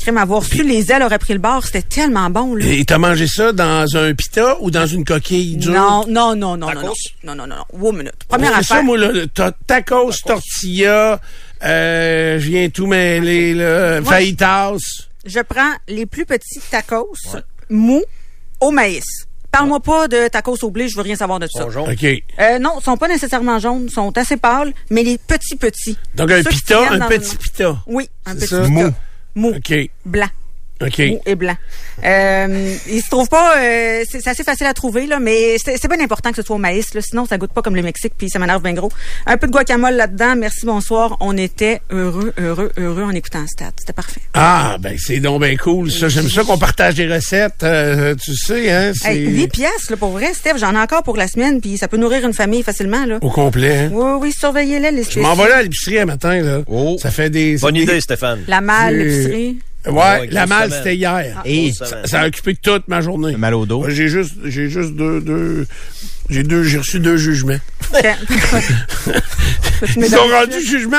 [SPEAKER 4] crème avoir su, les ailes auraient pris le bord. C'était tellement bon, là.
[SPEAKER 2] Et t'as mangé ça dans un pita ou dans une coquille dure?
[SPEAKER 4] Non, non, non, non, non, non, non, non, non, non. Minute. Première
[SPEAKER 2] C'est ça,
[SPEAKER 4] affaire.
[SPEAKER 2] moi, là, t'as tacos, tortilla, euh, je viens tout mêler, là, fajitas.
[SPEAKER 4] Je prends les plus petits tacos mous au maïs. Parle-moi pas de tacos au blé, je veux rien savoir de ça.
[SPEAKER 3] Bonjour.
[SPEAKER 2] OK.
[SPEAKER 4] Euh, non, ils sont pas nécessairement jaunes, ils sont assez pâles, mais les petits petits.
[SPEAKER 2] Donc, un pita, un petit pita.
[SPEAKER 4] Oui, un petit
[SPEAKER 2] ça?
[SPEAKER 4] pita.
[SPEAKER 1] Mou.
[SPEAKER 4] Blanc.
[SPEAKER 2] OK.
[SPEAKER 4] Mou et blanc. Euh, il se trouve pas, euh, c'est c'est assez facile à trouver, là, mais c'est c'est bien important que ce soit au maïs, là, sinon ça goûte pas comme le Mexique, puis ça m'énerve bien gros. Un peu de guacamole là-dedans, merci, bonsoir. On était heureux, heureux, heureux en écoutant Stat. C'était parfait.
[SPEAKER 2] Ah, ben, c'est donc bien cool, ça. J'aime ça qu'on partage des recettes, euh, tu sais, hein. C'est
[SPEAKER 4] Hey, 8 piastres, là, pour vrai, Steph, j'en ai encore pour la semaine, puis ça peut nourrir une famille facilement, là.
[SPEAKER 2] au complet, hein.
[SPEAKER 4] Oui, oui, surveillez-les, les
[SPEAKER 2] Je m'en vais là à l'épicerie un matin, là.
[SPEAKER 1] Oh.
[SPEAKER 2] Ça fait des...
[SPEAKER 3] Bonne idée, Stéphane.
[SPEAKER 4] La malle, l'épicerie.
[SPEAKER 2] Ouais, la malle, c'était hier.
[SPEAKER 1] Et.
[SPEAKER 2] Ça a occupé toute ma journée.
[SPEAKER 1] mal au dos.
[SPEAKER 2] J'ai juste, j'ai juste deux, deux, j'ai deux, j'ai reçu deux jugements. Ils ont rendu jugement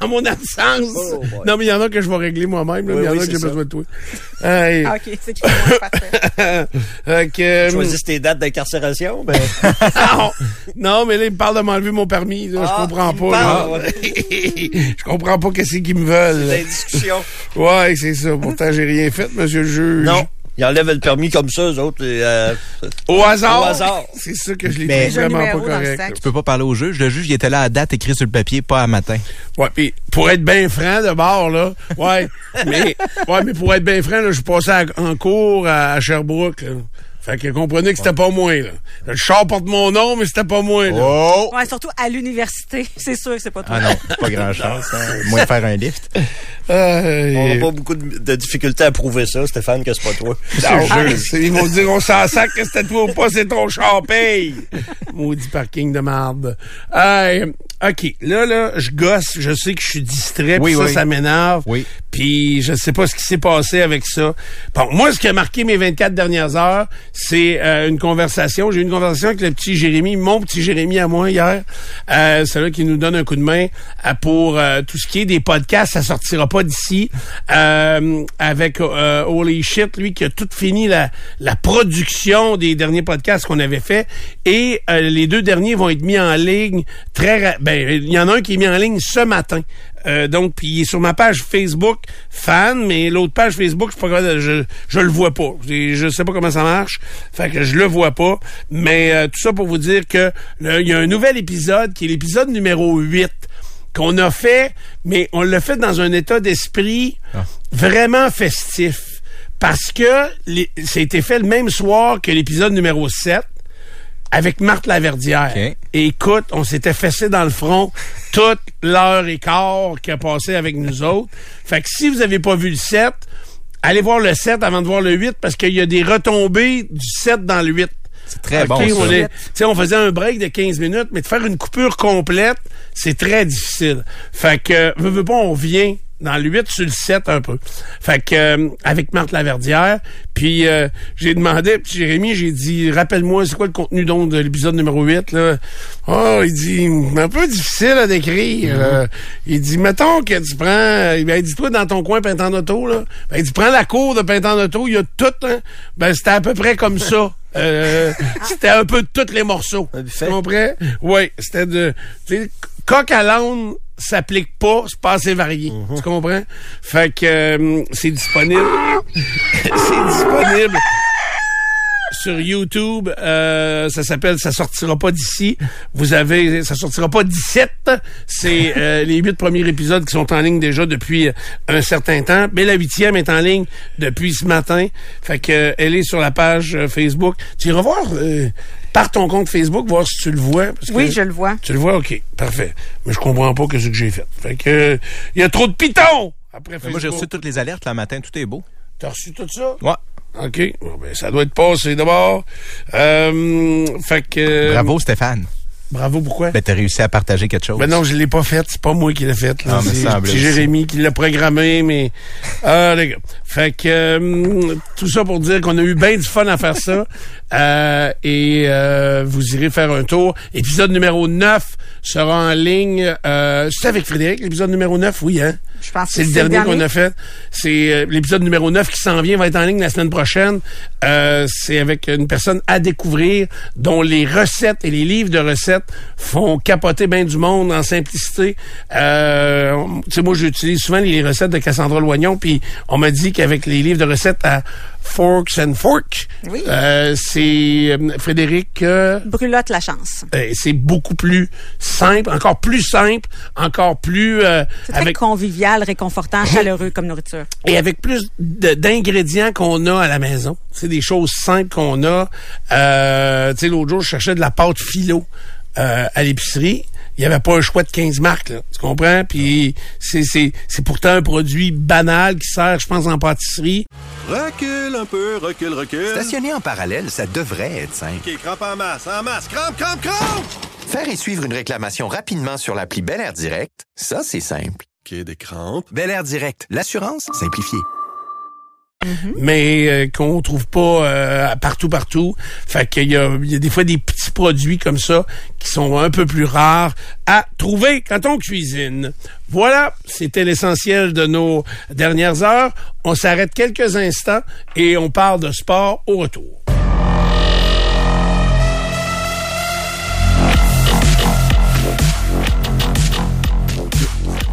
[SPEAKER 2] à, mon absence.
[SPEAKER 3] Oh,
[SPEAKER 2] non, mais il y en a que je vais régler moi-même.
[SPEAKER 3] Oui,
[SPEAKER 2] Il y en
[SPEAKER 3] oui,
[SPEAKER 2] a que
[SPEAKER 3] c'est
[SPEAKER 2] j'ai besoin de toi. Hey.
[SPEAKER 4] Ah, ok, c'est parfait.
[SPEAKER 2] Fait que, euh,
[SPEAKER 3] Choisis tes dates d'incarcération. Ben,
[SPEAKER 2] non, non, mais là, ils me parlent de m'enlever mon permis. Là,
[SPEAKER 3] Ah,
[SPEAKER 2] je comprends pas. là. je comprends pas qu'est-ce qu'ils me veulent. là.
[SPEAKER 3] des discussions.
[SPEAKER 2] Ouais, c'est ça. Pourtant, j'ai rien fait, monsieur le juge.
[SPEAKER 3] Non. Ils enlèvent le permis comme ça, eux autres. et, euh,
[SPEAKER 2] Au hasard.
[SPEAKER 3] Au hasard.
[SPEAKER 2] C'est ça que je l'ai
[SPEAKER 1] Mais-
[SPEAKER 2] vraiment pas correct.
[SPEAKER 1] Tu peux pas parler au juge. Le juge, il était là à date écrit sur le papier, pas à matin.
[SPEAKER 2] Ouais, puis pour être bien franc de bord, là, ouais, mais, ouais, mais pour être bien franc, là, je suis passé à- en cours à, à Sherbrooke, là. Fait que comprenez que c'était pas moi, là. Le char porte mon nom, mais c'était pas moi, là.
[SPEAKER 1] Oh!
[SPEAKER 4] Ouais, surtout à l'université. C'est sûr que c'est pas toi.
[SPEAKER 1] Ah non, pas grand chance. Hein. Moins faire un lift.
[SPEAKER 2] Euh,
[SPEAKER 3] on n'a pas beaucoup de, de difficultés à prouver ça, Stéphane, que c'est pas toi.
[SPEAKER 2] non, c'est- ils vont dire, on s'en sac que c'était toi ou pas, c'est ton char, paye. Maudit parking de marde. Hey, OK, là, là, je gosse, je sais que je suis distrait, puis
[SPEAKER 1] Oui,
[SPEAKER 2] ça,
[SPEAKER 1] oui.
[SPEAKER 2] ça m'énerve.
[SPEAKER 1] Oui.
[SPEAKER 2] Puis je sais pas ce qui s'est passé avec ça. Bon, moi, ce qui a marqué mes 24 dernières heures, c'est euh, une conversation. J'ai eu une conversation avec le petit Jérémy, mon petit Jérémy à moi hier. Euh, c'est là qui nous donne un coup de main euh, pour euh, tout ce qui est des podcasts. Ça sortira pas d'ici. Avec Holy Shit, lui qui a tout fini la, production des derniers podcasts qu'on avait fait. Et les deux derniers vont être mis en ligne très... Ben, il y en a un qui est mis en ligne ce matin. Euh, donc, puis il est sur ma page Facebook fan, mais l'autre page Facebook, je, suis pas capable de- je, je le vois pas. Je, je sais pas comment ça marche, fait que je le vois pas. Mais euh, tout ça pour vous dire que là, il y a un nouvel épisode qui est l'épisode numéro 8 qu'on a fait, mais on l'a fait dans un état d'esprit vraiment festif. Parce que été fait le même soir que l'épisode numéro 7 avec Marthe Laverdière.
[SPEAKER 1] OK.
[SPEAKER 2] Et écoute, on s'était fessé dans le front toute l'heure et quart qui a passé avec nous autres. Fait que si vous avez pas vu le 7, allez voir le 7 avant de voir le 8 parce qu'il y a des retombées du 7 dans le 8.
[SPEAKER 1] C'est très bon, ça.
[SPEAKER 2] on, est- tu sais, on faisait un break de 15 minutes, mais de faire une coupure complète, c'est très difficile. Fait que, veux, veux pas, on vient dans le 8 sur le 7 un peu. Fait que euh, avec Marthe Laverdière, puis euh, j'ai demandé, puis Jérémy, j'ai dit rappelle-moi c'est quoi le contenu donc de l'épisode numéro 8 là? Oh, il dit un peu difficile à décrire. Euh, il dit mettons que tu prends il dit toi dans ton coin peint en auto là. Ben, il dit prends la cour de peint en auto, il y a tout hein. Ben c'était à peu près comme ça. Euh, c'était un peu de tous les morceaux. Tu comprends? Oui, c'était de. tu sais, Coq à l'âne s'applique pas, c'est pas assez varié. Tu comprends? Fait que euh, c'est disponible. c'est disponible sur YouTube. Euh, ça s'appelle Ça sortira pas d'ici. Vous avez Ça sortira pas 17. C'est euh, les huit premiers épisodes qui sont en ligne déjà depuis euh, un certain temps. Mais la huitième est en ligne depuis ce matin. Fait que elle est sur la page Facebook. Tu iras voir par ton compte Facebook, voir si tu le vois. parce
[SPEAKER 4] Oui,
[SPEAKER 2] que-
[SPEAKER 4] je le vois.
[SPEAKER 2] tu le vois, OK. Parfait. Mais je comprends pas que ce que j'ai fait. Fait que, euh, il y a trop de pitons! Après
[SPEAKER 1] Mais Moi, j'ai reçu toutes les alertes le matin. Tout est beau.
[SPEAKER 2] T'as reçu tout ça?
[SPEAKER 1] Ouais.
[SPEAKER 2] OK. Bon, ben, ça doit être passé d'abord. Euh, fait que...
[SPEAKER 1] Bravo, Stéphane.
[SPEAKER 2] Bravo, pourquoi?
[SPEAKER 1] Ben, t'as réussi à partager quelque chose.
[SPEAKER 2] Ben non, je l'ai pas fait. C'est pas moi qui l'ai fait. là.
[SPEAKER 1] Ah, mais
[SPEAKER 2] c'est
[SPEAKER 1] semble
[SPEAKER 2] c'est
[SPEAKER 1] aussi.
[SPEAKER 2] Jérémy qui l'a programmé, mais... Ah, les gars. Fait que... euh, tout ça pour dire qu'on a eu bien du fun à faire ça. Euh, et euh, vous irez faire un tour. Épisode numéro 9 sera en ligne. Euh, c'est avec Frédéric, l'épisode numéro 9? Oui, hein?
[SPEAKER 4] Je pense
[SPEAKER 2] C'est le dernier qu'on a fait. C'est euh, l'épisode numéro 9 qui s'en vient, va être en ligne la semaine prochaine. Euh, c'est avec une personne à découvrir dont les recettes et les livres de recettes font capoter bien du monde en simplicité. Euh, tu sais, moi, j'utilise souvent les recettes de Cassandra Loignon, puis on m'a dit qu'avec les livres de recettes à Forks and Fork,
[SPEAKER 4] Oui.
[SPEAKER 2] euh, c'est euh, Frédéric... euh,
[SPEAKER 4] Brulotte la chance.
[SPEAKER 2] euh, c'est beaucoup plus simple, encore plus simple, encore plus
[SPEAKER 4] C'est très
[SPEAKER 2] avec
[SPEAKER 4] convivial, réconfortant, chaleureux comme nourriture.
[SPEAKER 2] et avec plus d'ingrédients qu'on a à la maison. C'est des choses simples qu'on a. Tu sais, l'autre jour, je cherchais de la pâte philo euh, à l'épicerie. Il n'y avait pas un choix de 15 marques, là. Tu comprends? Puis c'est, c'est, c'est pourtant un produit banal qui sert, je pense, en pâtisserie.
[SPEAKER 8] Recule un peu, recule, recule.
[SPEAKER 9] Stationner en parallèle, ça devrait être simple.
[SPEAKER 8] OK, crampe en masse, en masse, crampe, crampe, crampe!
[SPEAKER 9] Faire et suivre une réclamation rapidement sur l'appli Bel Air Direct, ça, c'est simple.
[SPEAKER 8] OK, des crampes.
[SPEAKER 9] Bel Air Direct, l'assurance simplifiée.
[SPEAKER 2] Mais euh, qu'on trouve pas euh, partout partout. Fait qu'il y a, y a des fois des petits produits comme ça qui sont un peu plus rares à trouver quand on cuisine. Voilà, c'était l'essentiel de nos dernières heures. On s'arrête quelques instants et on parle de sport au retour.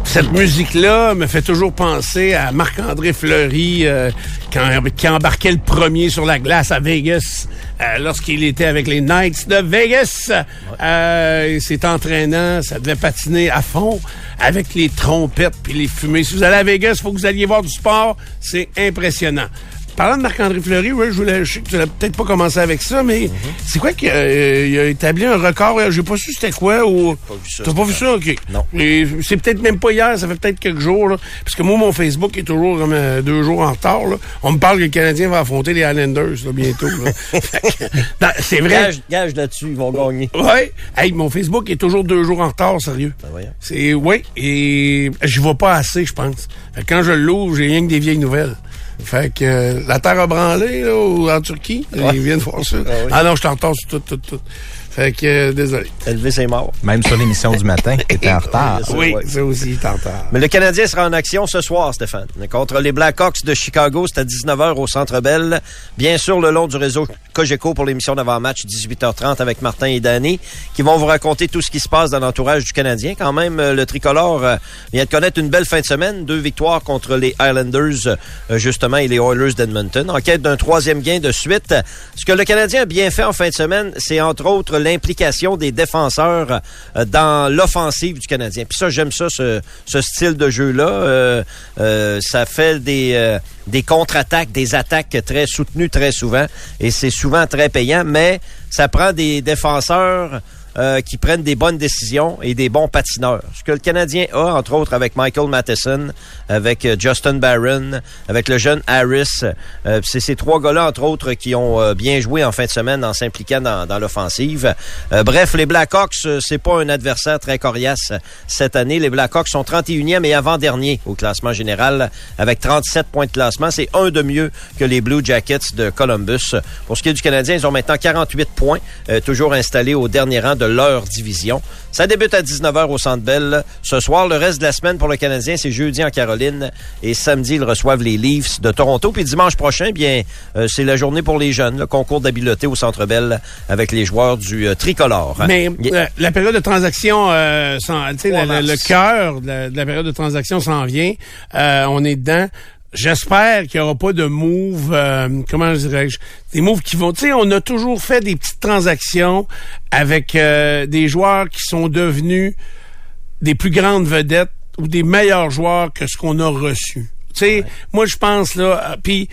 [SPEAKER 2] Cette musique-là me fait toujours penser à Marc-André Fleury euh, quand, qui embarquait le premier sur la glace à Vegas euh, lorsqu'il était avec les Knights de Vegas. Euh, il s'est entraînant, ça devait patiner à fond avec les trompettes puis les fumées. Si vous allez à Vegas, faut que vous alliez voir du sport. C'est impressionnant. Parlant de Marc-André Fleury, ouais, je voulais, je sais que tu n'as peut-être pas commencé avec ça, mais c'est quoi qu'il a, euh, a établi un record? J'ai pas su c'était quoi ou.
[SPEAKER 3] ça,
[SPEAKER 2] T'as pas vu ça? OK.
[SPEAKER 3] Non.
[SPEAKER 2] C'est peut-être même pas hier, ça fait peut-être quelques jours, là. Parce que moi, mon Facebook est toujours comme euh, deux jours en retard, là. On me parle que le Canadien va affronter les Islanders, là, bientôt, c'est vrai.
[SPEAKER 3] Gage, gage là-dessus, ils vont gagner.
[SPEAKER 2] Ouais. Hey, mon Facebook est toujours deux jours en retard, sérieux.
[SPEAKER 3] Ben.
[SPEAKER 2] C'est, oui, et je vais pas assez, je pense. Quand je l'ouvre, j'ai rien que des vieilles nouvelles. Fait que euh, la terre a branlé, là, ou en Turquie. Ils viennent voir ça. Ah, non, je t'en retard sur tout, tout, tout. Fait que, euh, désolé.
[SPEAKER 3] Élevé, c'est mort.
[SPEAKER 1] Même sur l'émission du matin, t'étais en retard.
[SPEAKER 3] Ça,
[SPEAKER 2] Oui,
[SPEAKER 3] ouais.
[SPEAKER 2] ça aussi, t'entends.
[SPEAKER 3] Mais le Canadien sera en action ce soir, Stéphane. Contre les Blackhawks de Chicago, c'est à 19h au Centre Bell. Bien sûr, le long du réseau Cogeco pour l'émission d'avant-match, 18h30 avec Martin et Danny, qui vont vous raconter tout ce qui se passe dans l'entourage du Canadien. Quand même, euh, le tricolore euh, vient de connaître une belle fin de semaine. Deux victoires contre les Islanders, euh, justement, et les Oilers d'Edmonton. En quête d'un troisième gain de suite. Ce que le Canadien a bien fait en fin de semaine, c'est entre autres l'implication des défenseurs euh, dans l'offensive du Canadien. Puis ça, j'aime ça, ce, style de jeu-là. Euh, euh, ça fait des contre-attaques, des attaques très soutenues très souvent. Et c'est souvent très payant, mais ça prend des défenseurs euh, qui prennent des bonnes décisions et des bons patineurs. Ce que le Canadien a, entre autres, avec Michael Matheson, avec euh, Justin Barron, avec le jeune Harris, euh, c'est ces trois gars-là, entre autres, qui ont euh, bien joué en fin de semaine en s'impliquant dans, dans l'offensive. Euh, bref, les Blackhawks, euh, c'est pas un adversaire très coriace cette année. Les Blackhawks sont 31e et avant-dernier au classement général avec 37 points de classement. C'est un de mieux que les Blue Jackets de Columbus. Pour ce qui est du Canadien, ils ont maintenant 48 points, toujours installés au dernier rang de leur division. Ça débute à 19h au Centre Bell. Ce soir, le reste de la semaine pour le Canadien, c'est jeudi en Caroline et samedi, ils reçoivent les Leafs de Toronto. Puis dimanche prochain, bien, euh, c'est la journée pour les jeunes, le concours d'habileté au Centre Bell avec les joueurs du euh, tricolore.
[SPEAKER 2] Mais
[SPEAKER 3] Il-
[SPEAKER 2] euh, la période de transaction, euh, le, cœur de la, de la période de transaction s'en vient. Euh, on est dedans. J'espère qu'il n'y aura pas de move, euh, comment je dirais des moves qui vont... Tu sais, on a toujours fait des petites transactions avec euh, des joueurs qui sont devenus des plus grandes vedettes ou des meilleurs joueurs que ce qu'on a reçu. Tu sais, moi je pense là, euh, puis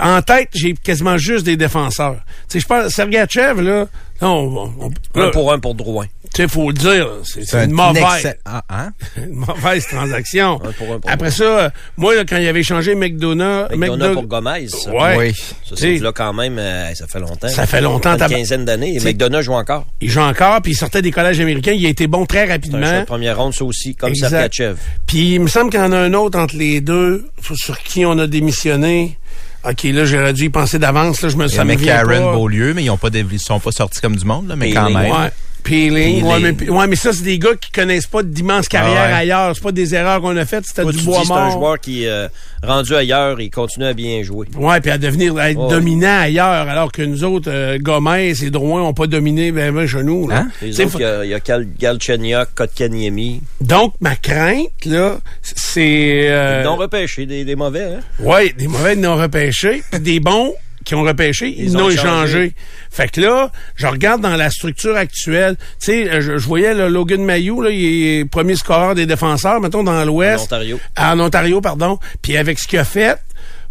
[SPEAKER 2] en tête j'ai quasiment juste des défenseurs. Tu sais, je pense Sergachev là, non, on- on-
[SPEAKER 3] un
[SPEAKER 2] là,
[SPEAKER 3] pour un pour Drouin.
[SPEAKER 2] Tu sais, faut le dire, c'est c'est
[SPEAKER 1] un
[SPEAKER 2] une mauvaise,
[SPEAKER 1] Ah, hein?
[SPEAKER 2] une mauvaise transaction.
[SPEAKER 3] Un pour un pour
[SPEAKER 2] Après ça, euh, moi là, quand il avait changé McDonough,
[SPEAKER 3] McDonough pour Gomez. ça.
[SPEAKER 2] Ouais.
[SPEAKER 1] Oui.
[SPEAKER 3] Ça, c'est là quand même, euh, ça fait longtemps.
[SPEAKER 2] Ça fait longtemps,
[SPEAKER 3] Une quinzaine d'années. McDonough joue encore.
[SPEAKER 2] il joue encore, puis il sortait des collèges américains, il a été bon très
[SPEAKER 3] C'est un choix
[SPEAKER 2] rapidement.
[SPEAKER 3] de première ronde, ça aussi, comme. Sergachev.
[SPEAKER 2] Puis il me semble qu'il y en a un autre entre les deux sur qui on a démissionné. OK, là, j'aurais dû y penser d'avance. Là, je me
[SPEAKER 1] McCarron,
[SPEAKER 2] pas.
[SPEAKER 1] Beaulieu, mais ils ont pas ils sont pas sortis comme du monde, là, mais quand même.
[SPEAKER 2] Ouais. Peeling. Ouais, mais, ouais, mais ça, c'est des gars qui connaissent pas d'immenses carrières
[SPEAKER 1] Ah ouais.
[SPEAKER 2] ailleurs. C'est pas des erreurs qu'on a faites. C'était du
[SPEAKER 3] tu
[SPEAKER 2] bois
[SPEAKER 3] dis c'est un
[SPEAKER 2] mort.
[SPEAKER 3] joueur qui, euh, rendu ailleurs, il continue à bien jouer.
[SPEAKER 2] Ouais, puis à devenir à être
[SPEAKER 3] Ouais.
[SPEAKER 2] dominant ailleurs, alors que nous autres, euh, Gomez et Drouin ont pas dominé ben, ben chez nous. Là.
[SPEAKER 1] Hein?
[SPEAKER 3] Les
[SPEAKER 2] T'sais,
[SPEAKER 3] autres, il y a, il y a Gal- Galchenyuk, Kotkaniemi.
[SPEAKER 2] Donc, ma crainte, là, c'est... Euh,
[SPEAKER 3] non repêché, des, des mauvais, hein?
[SPEAKER 2] Ouais, des mauvais ils n'ont repêché, puis des bons qui ont repêché, ils
[SPEAKER 3] Ils ont échangé.
[SPEAKER 2] Fait que là, je regarde dans la structure actuelle, tu sais, euh, je, je voyais là, Logan Mayou, là, il est premier scoreur des défenseurs, mettons, dans
[SPEAKER 3] En
[SPEAKER 2] l'Ouest.
[SPEAKER 3] Ontario.
[SPEAKER 2] En Ontario, pardon. Puis avec ce qu'il a fait,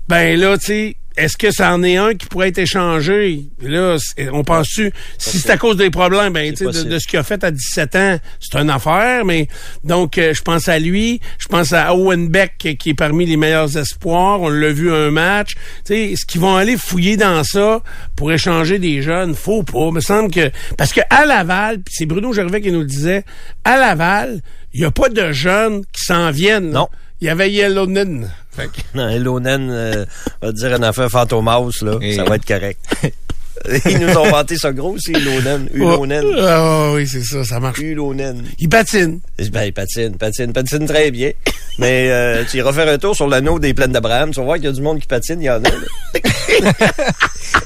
[SPEAKER 2] ben là, tu sais, est-ce que ça en est un qui pourrait être échangé? Là, on pense-tu, si c'est à cause des problèmes, ben, de, de ce qu'il a fait à 17 ans, c'est une affaire, mais donc, euh, je pense à lui, je pense à Owen Beck, qui est parmi les meilleurs espoirs, on l'a vu un match. Tu sais, est-ce qu'ils vont aller fouiller dans ça pour échanger des jeunes? Faut pas. Il me semble que, parce que à Laval, c'est Bruno Gervais qui nous le disait, à Laval, il n'y a pas de jeunes qui s'en viennent.
[SPEAKER 3] Non.
[SPEAKER 2] Il y avait Yellownen. Fait que-
[SPEAKER 3] Non, Elonen euh, va dire une affaire fantomas, là.
[SPEAKER 1] Et-
[SPEAKER 3] Ça va être correct. Ils nous ont vanté ça gros, c'est Ulonen. Ulonen.
[SPEAKER 2] Ah oui, c'est ça, ça marche.
[SPEAKER 3] Ulonen.
[SPEAKER 2] Il patine.
[SPEAKER 3] Ben, il patine, patine, patine très bien. Mais euh, tu iras faire un tour sur l'anneau des plaines d'Abraham, tu vas voir qu'il y a du monde qui patine, il y en a.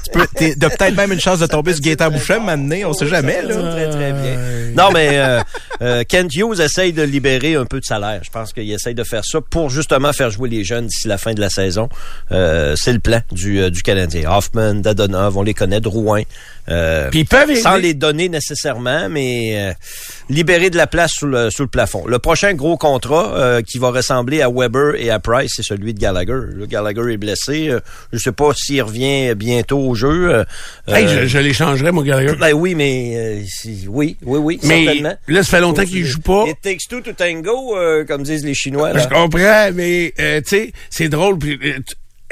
[SPEAKER 1] Tu peux- T'as peut-être même une chance de tomber sur Gaëtan Boucher, m'amener, on sait jamais, là.
[SPEAKER 3] Très, très bien. Non, mais euh, euh, Kent Hughes essaye de libérer un peu de salaire. Je pense qu'il essaye de faire ça pour justement faire jouer les jeunes d'ici la fin de la saison. C'est le plan du, du Canadien. Hoffman, Dadonov, on les connaît, Drouin. Euh,
[SPEAKER 2] Puis ils peuvent
[SPEAKER 3] sans les donner nécessairement, mais euh, libérer de la place sous le, sous le plafond. Le prochain gros contrat euh, qui va ressembler à Weber et à Price, c'est celui de Gallagher. Le Gallagher est blessé. Je sais pas s'il revient bientôt au jeu.
[SPEAKER 2] Hey, je, je l'échangerais, mon Gallagher.
[SPEAKER 3] ben oui, mais oui, oui, oui,
[SPEAKER 2] Mais
[SPEAKER 3] certainement.
[SPEAKER 2] là, ça fait longtemps qu'il joue pas.
[SPEAKER 3] It takes two to tango, comme disent les Chinois. Là.
[SPEAKER 2] Je comprends, mais tu sais, c'est drôle.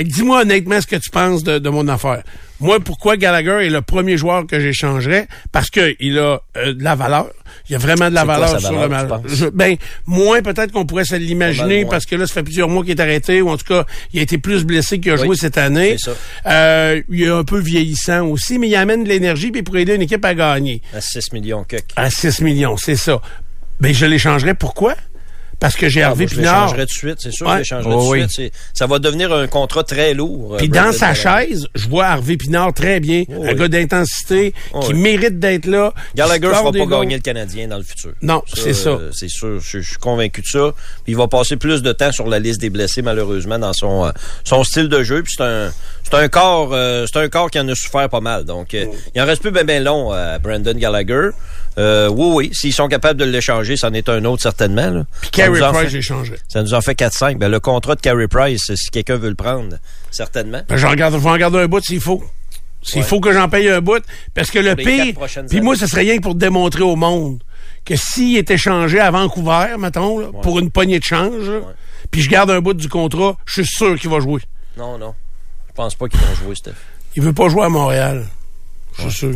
[SPEAKER 2] Dis-moi honnêtement ce que tu penses de, de mon affaire. Moi, pourquoi Gallagher est le premier joueur que j'échangerais? Parce que il a euh, de la valeur. Il y a vraiment de la
[SPEAKER 3] quoi
[SPEAKER 2] valeur sur
[SPEAKER 3] valeur,
[SPEAKER 2] le? Je- Ben, moins peut-être qu'on pourrait se l'imaginer parce que là, ça fait plusieurs mois qu'il est arrêté, ou en tout cas, il a été plus blessé qu'il a
[SPEAKER 3] Oui,
[SPEAKER 2] joué cette année.
[SPEAKER 3] c'est ça.
[SPEAKER 2] Euh, il est un peu vieillissant aussi, mais il amène de l'énergie puis pour aider une équipe à gagner.
[SPEAKER 3] À 6 millions.
[SPEAKER 2] À 6 millions, c'est ça. Ben, je l'échangerais. Pourquoi? Parce que j'ai
[SPEAKER 3] Ah,
[SPEAKER 2] Hervé
[SPEAKER 3] je
[SPEAKER 2] Pinard.
[SPEAKER 3] tout de suite, c'est sûr,
[SPEAKER 2] Ouais.
[SPEAKER 3] je
[SPEAKER 1] Oh,
[SPEAKER 3] de suite. Ça va devenir un contrat très lourd.
[SPEAKER 2] Puis
[SPEAKER 3] euh,
[SPEAKER 2] dans
[SPEAKER 3] Brandon
[SPEAKER 2] sa chaise, je vois Harvey Pinard très bien,
[SPEAKER 3] Oh,
[SPEAKER 2] un
[SPEAKER 3] oui.
[SPEAKER 2] gars d'intensité,
[SPEAKER 3] Oh,
[SPEAKER 2] qui
[SPEAKER 3] oui.
[SPEAKER 2] mérite d'être là.
[SPEAKER 3] Gallagher fera
[SPEAKER 2] des
[SPEAKER 3] pas gagner le Canadien dans le futur.
[SPEAKER 2] Non, c'est ça.
[SPEAKER 3] euh, c'est sûr, je, je suis convaincu de ça. Puis il va passer plus de temps sur la liste des blessés, malheureusement, dans son, euh, son style de jeu. Puis c'est un, c'est un corps, euh, c'est un corps qui en a souffert pas mal. Donc, euh, il en reste plus bien ben long à Brandon Gallagher. Euh, oui, oui, s'ils sont capables de l'échanger, c'en est un autre certainement. Là.
[SPEAKER 2] Puis Carey Price, j'échangerais.
[SPEAKER 3] Ça nous en fait 4-5. Ben, le contrat de Carey Price, si quelqu'un veut le prendre, certainement.
[SPEAKER 2] Ben, je regarde, je vais en regarder un bout s'il faut. Il faut que j'en paye un bout. Parce que le pire, puis moi, ce serait rien que pour démontrer au monde que s'il est échangé à Vancouver, mettons, là, pour une poignée de change, puis je garde un bout du contrat, je suis sûr qu'il va jouer.
[SPEAKER 3] Non, non. Je pense pas qu'ils vont jouer, Steph.
[SPEAKER 2] Il veut pas jouer à Montréal. Je suis sûr.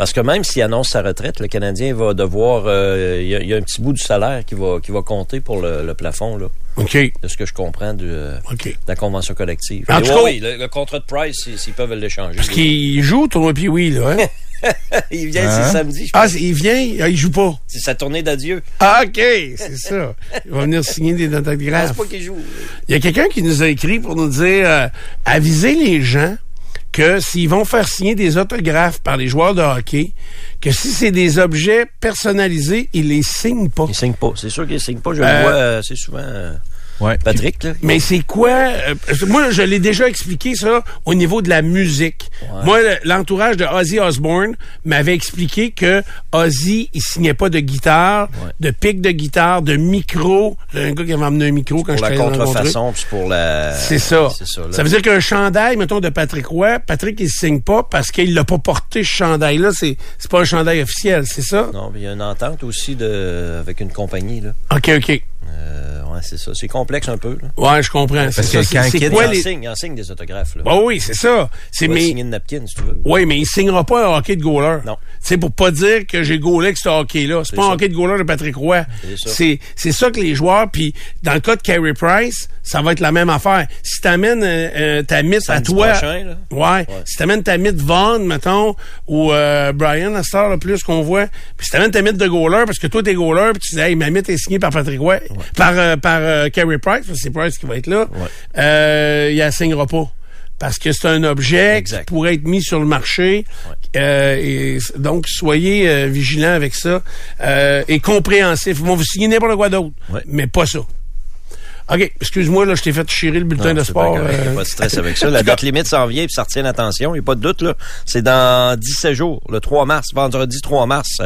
[SPEAKER 3] Parce que même s'il annonce sa retraite, le Canadien va devoir. euh, Il y, a- il y a un petit bout du salaire qui va, qui va compter pour le, le plafond, là.
[SPEAKER 2] OK.
[SPEAKER 3] De ce que je comprends du, euh, de la convention collective.
[SPEAKER 2] En tout
[SPEAKER 3] ouais,
[SPEAKER 2] cas-
[SPEAKER 3] oui, le, le contrat de Price, s'ils peuvent l'échanger.
[SPEAKER 2] Parce qu'il joue, tournoi puis oui, là. Hein?
[SPEAKER 3] il vient,
[SPEAKER 2] Hein?
[SPEAKER 3] c'est samedi, je
[SPEAKER 2] Ah,
[SPEAKER 3] pense.
[SPEAKER 2] c'est- il vient, ah, il joue pas.
[SPEAKER 3] C'est sa tournée d'adieu.
[SPEAKER 2] Ah, OK, c'est ça. Il va venir signer des
[SPEAKER 3] Je pense
[SPEAKER 2] autographes.
[SPEAKER 3] pas qu'il joue.
[SPEAKER 2] Il y a quelqu'un qui nous a écrit pour nous dire euh, aviser les gens que s'ils vont faire signer des autographes par les joueurs de hockey, que si c'est des objets personnalisés, ils les signent pas.
[SPEAKER 3] Il signe pas. C'est sûr qu'il signe pas. Je
[SPEAKER 2] Euh,
[SPEAKER 3] le vois euh, assez souvent.
[SPEAKER 1] Ouais.
[SPEAKER 3] Patrick, là.
[SPEAKER 2] Mais c'est quoi euh, Moi, je l'ai déjà expliqué ça au niveau de la musique. Moi, le- l'entourage de Ozzy Osbourne m'avait expliqué que Ozzy, il signait pas de guitare, de pic de guitare, de micro. J'ai un gars qui avait emmené un micro quand
[SPEAKER 3] Pour
[SPEAKER 2] je
[SPEAKER 3] la
[SPEAKER 2] le rencontrer.
[SPEAKER 3] contrefaçon, puis pour la.
[SPEAKER 2] C'est ça.
[SPEAKER 3] C'est ça.
[SPEAKER 2] Ça veut dire qu'un chandail, mettons, de Patrick Roy, Patrick, il signe pas parce qu'il l'a pas porté, ce chandail-là. C'est, c'est pas un chandail officiel, c'est ça?
[SPEAKER 3] Non, puis il y a une entente aussi de, avec une compagnie, là.
[SPEAKER 2] OK, OK.
[SPEAKER 3] Euh, ouais, c'est ça. C'est complexe un peu, là.
[SPEAKER 2] Ouais, je comprends. C'est
[SPEAKER 1] Parce que quand Kid
[SPEAKER 2] quoi
[SPEAKER 3] il,
[SPEAKER 2] les...
[SPEAKER 3] en signe, il en signe des autographes, là.
[SPEAKER 2] Bah oui, c'est ça. C'est, mais...
[SPEAKER 3] signer une napkin, si tu veux.
[SPEAKER 2] Oui, mais il signera pas un hockey de goaler.
[SPEAKER 3] Non.
[SPEAKER 2] C'est pour pas dire que j'ai gaulé avec ce hockey-là. C'est
[SPEAKER 3] C'est
[SPEAKER 2] pas un hockey de goaler de Patrick Roy.
[SPEAKER 3] C'est ça.
[SPEAKER 2] Ça que les joueurs, puis dans le cas de Carey Price, ça va être la même affaire. Si t'amènes euh, euh, ta mythe à toi...
[SPEAKER 3] prochain, là.
[SPEAKER 2] Ouais. Si t'amènes ta mythe Vaughn, mettons, ou euh, Brian, heure, là, plus qu'on voit, puis si t'amènes ta mythe de goaler, parce que toi, t'es goaler, puis tu dis, hey, ma mythe est signée par Patrick Roy, par, euh, par euh, Carey Price, parce que c'est Price qui va être là, euh, il la signera pas. Parce que c'est un objet
[SPEAKER 3] Exact.
[SPEAKER 2] qui pourrait être mis sur le marché. Euh, et donc, soyez euh, vigilants avec ça euh, et compréhensifs. Ils vont vous signer n'importe quoi d'autre,
[SPEAKER 3] Ouais.
[SPEAKER 2] mais pas ça. OK, excuse-moi, là, je t'ai fait chirer le bulletin
[SPEAKER 3] Non,
[SPEAKER 2] de sport. euh,
[SPEAKER 3] a pas de stress avec ça. La date limite s'en vient, puis ça retient l'attention. Il n'y a pas de doute, là. C'est dans 17 jours, le 3 mars, vendredi 3 mars.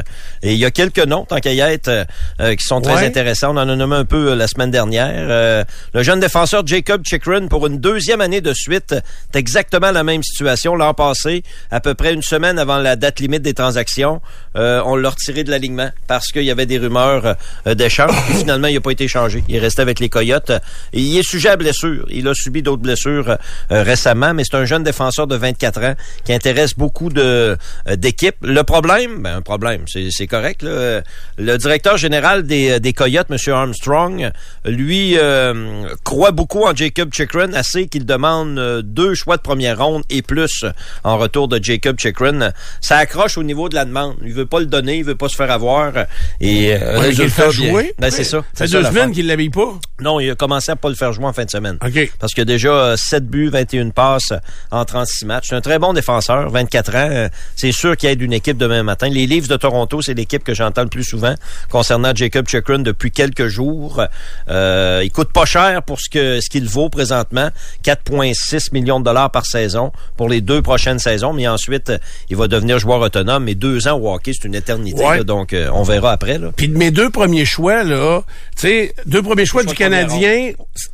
[SPEAKER 3] Et il y a quelques noms, tant qu'à y être, euh, euh, qui sont très
[SPEAKER 2] Ouais.
[SPEAKER 3] intéressants. On en a nommé un peu euh, la semaine dernière. Euh, le jeune défenseur Jacob Chikrin, pour une deuxième année de suite, c'est exactement la même situation. L'an passé, à peu près une semaine avant la date limite des transactions, euh, on l'a retiré de l'alignement parce qu'il y avait des rumeurs d'échange. Puis finalement, il n'a pas été échangé. Il est resté avec les Coyotes. Et il est sujet à blessure. Il a subi d'autres blessures euh, récemment, mais c'est un jeune défenseur de 24 ans qui intéresse beaucoup de euh, d'équipes. Le problème, ben un problème, c'est correct. Là. Euh, Le directeur général des, des Coyotes, M. Armstrong, lui euh, croit beaucoup en Jacob Chikrin, assez qu'il demande euh, deux choix de première ronde et plus en retour de Jacob Chikrin. Ça accroche au niveau de la demande. Il veut pas le donner, il veut pas se faire avoir. Et euh,
[SPEAKER 2] Ouais,
[SPEAKER 3] résultat,
[SPEAKER 2] fait jouer.
[SPEAKER 3] Ben, c'est ça.
[SPEAKER 2] Fait deux semaines qu'il l'habille pas.
[SPEAKER 3] Non, il a commencé à pas le faire jouer en fin de semaine.
[SPEAKER 2] OK.
[SPEAKER 3] Parce qu'il a déjà euh, 7 buts, 21 passes en 36 matchs. C'est un très bon défenseur, 24 ans. Euh, C'est sûr qu'il aide une équipe demain matin. Les Leafs de Toronto, c'est l'équipe que j'entends le plus souvent concernant Jacob Chikrin depuis quelques jours. Euh, il coûte pas cher pour ce que ce qu'il vaut présentement, 4,6 millions de dollars par saison pour les deux prochaines saisons. Mais ensuite, euh, il va devenir joueur autonome. Mais deux ans au hockey, c'est une éternité.
[SPEAKER 2] Ouais.
[SPEAKER 3] là. donc, euh, on verra après.
[SPEAKER 2] Puis de mes deux premiers choix, là, tu sais, deux premiers choix
[SPEAKER 3] choix
[SPEAKER 2] du
[SPEAKER 3] de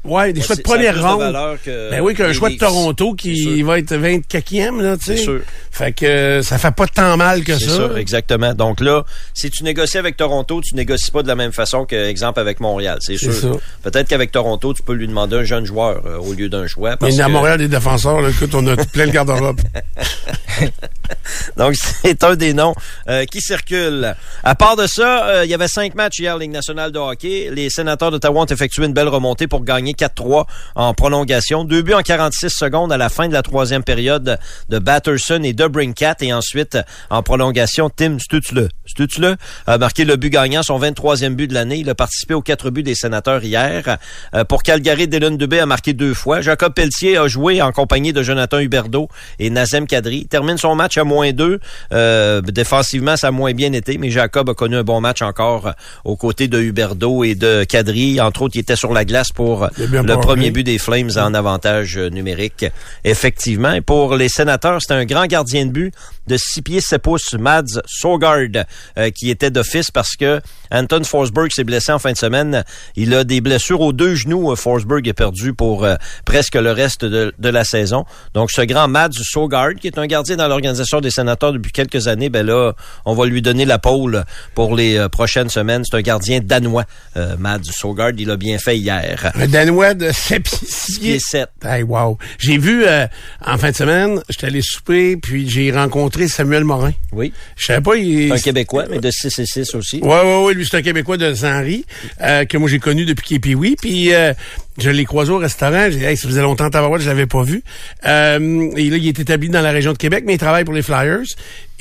[SPEAKER 2] ouais, des
[SPEAKER 3] Ouais,
[SPEAKER 2] choix de
[SPEAKER 3] ça
[SPEAKER 2] première
[SPEAKER 3] de
[SPEAKER 2] ronde.
[SPEAKER 3] que
[SPEAKER 2] Ben oui, qu'un choix de. Toronto qui va être 24e, là, tu sais.
[SPEAKER 3] Sûr.
[SPEAKER 2] Fait que euh, ça fait pas tant mal que
[SPEAKER 3] C'est
[SPEAKER 2] ça.
[SPEAKER 3] ça, exactement. Donc là, si tu négocies avec Toronto, tu négocies pas de la même façon que, exemple, avec Montréal, c'est sûr.
[SPEAKER 2] ça.
[SPEAKER 3] Peut-être qu'avec Toronto, tu peux lui demander un jeune joueur euh, au lieu d'un choix.
[SPEAKER 2] Mais
[SPEAKER 3] parce
[SPEAKER 2] à
[SPEAKER 3] que-
[SPEAKER 2] Montréal, des défenseurs, là, écoute, on a plein le garde-robe.
[SPEAKER 3] Donc, c'est un des noms euh, qui circulent. À part de ça, euh, il y avait cinq matchs hier, Ligue nationale de hockey. Les sénateurs d'Ottawa ont effectué une belle remontée pour gagner 4-3 en prolongation. Deux buts en 46 secondes à la fin de la troisième période de Batterson et de Brinkat. Et ensuite, en prolongation, Tim Stutzle. Stutzle a marqué le but gagnant, son 23e but de l'année. Il a participé aux quatre buts des sénateurs hier. Euh, pour Calgary, Dylan Dubé a marqué deux fois. Jacob Pelletier a joué en compagnie de Jonathan Huberdeau et Nazem Kadri. Il termine son match à moins deux. Euh, défensivement, ça a moins bien été, mais Jacob a connu un bon match encore euh, aux côtés de Huberdeau et de Kadri. Entre autres, il était sur la glace pour le premier but des Flames en avantage numérique. Effectivement. Et pour les sénateurs, c'était un grand gardien de but de 6 pieds 7 pouces, Mads Sogard, euh, qui était d'office parce que Anton Forsberg s'est blessé en fin de semaine. Il a des blessures aux deux genoux. Forsberg est perdu pour euh, presque le reste de, de, la saison. Donc, ce grand Mads Sogard, qui est un gardien dans l'organisation des sénateurs depuis quelques années, ben là, on va lui donner la pôle pour les euh, prochaines semaines. C'est un gardien danois, euh, Mads Sogard. Il a bien fait hier.
[SPEAKER 2] Un danois de 7 pieds
[SPEAKER 3] 7.
[SPEAKER 2] Hey, wow. J'ai vu euh, en fin de semaine, j'étais allé souper, puis j'ai rencontré Samuel Morin.
[SPEAKER 3] Oui.
[SPEAKER 2] Je savais pas, il
[SPEAKER 3] C'est un Québécois, mais de 6 et 6 aussi.
[SPEAKER 2] Ouais, ouais, ouais. Lui, c'est un Québécois de Saint-Henri, euh, que moi j'ai connu depuis qu'il est pee Puis euh, je l'ai croisé au restaurant. J'ai dit, hey, ça faisait longtemps que je l'avais pas vu. Euh, et là, il est établi dans la région de Québec, mais il travaille pour les Flyers.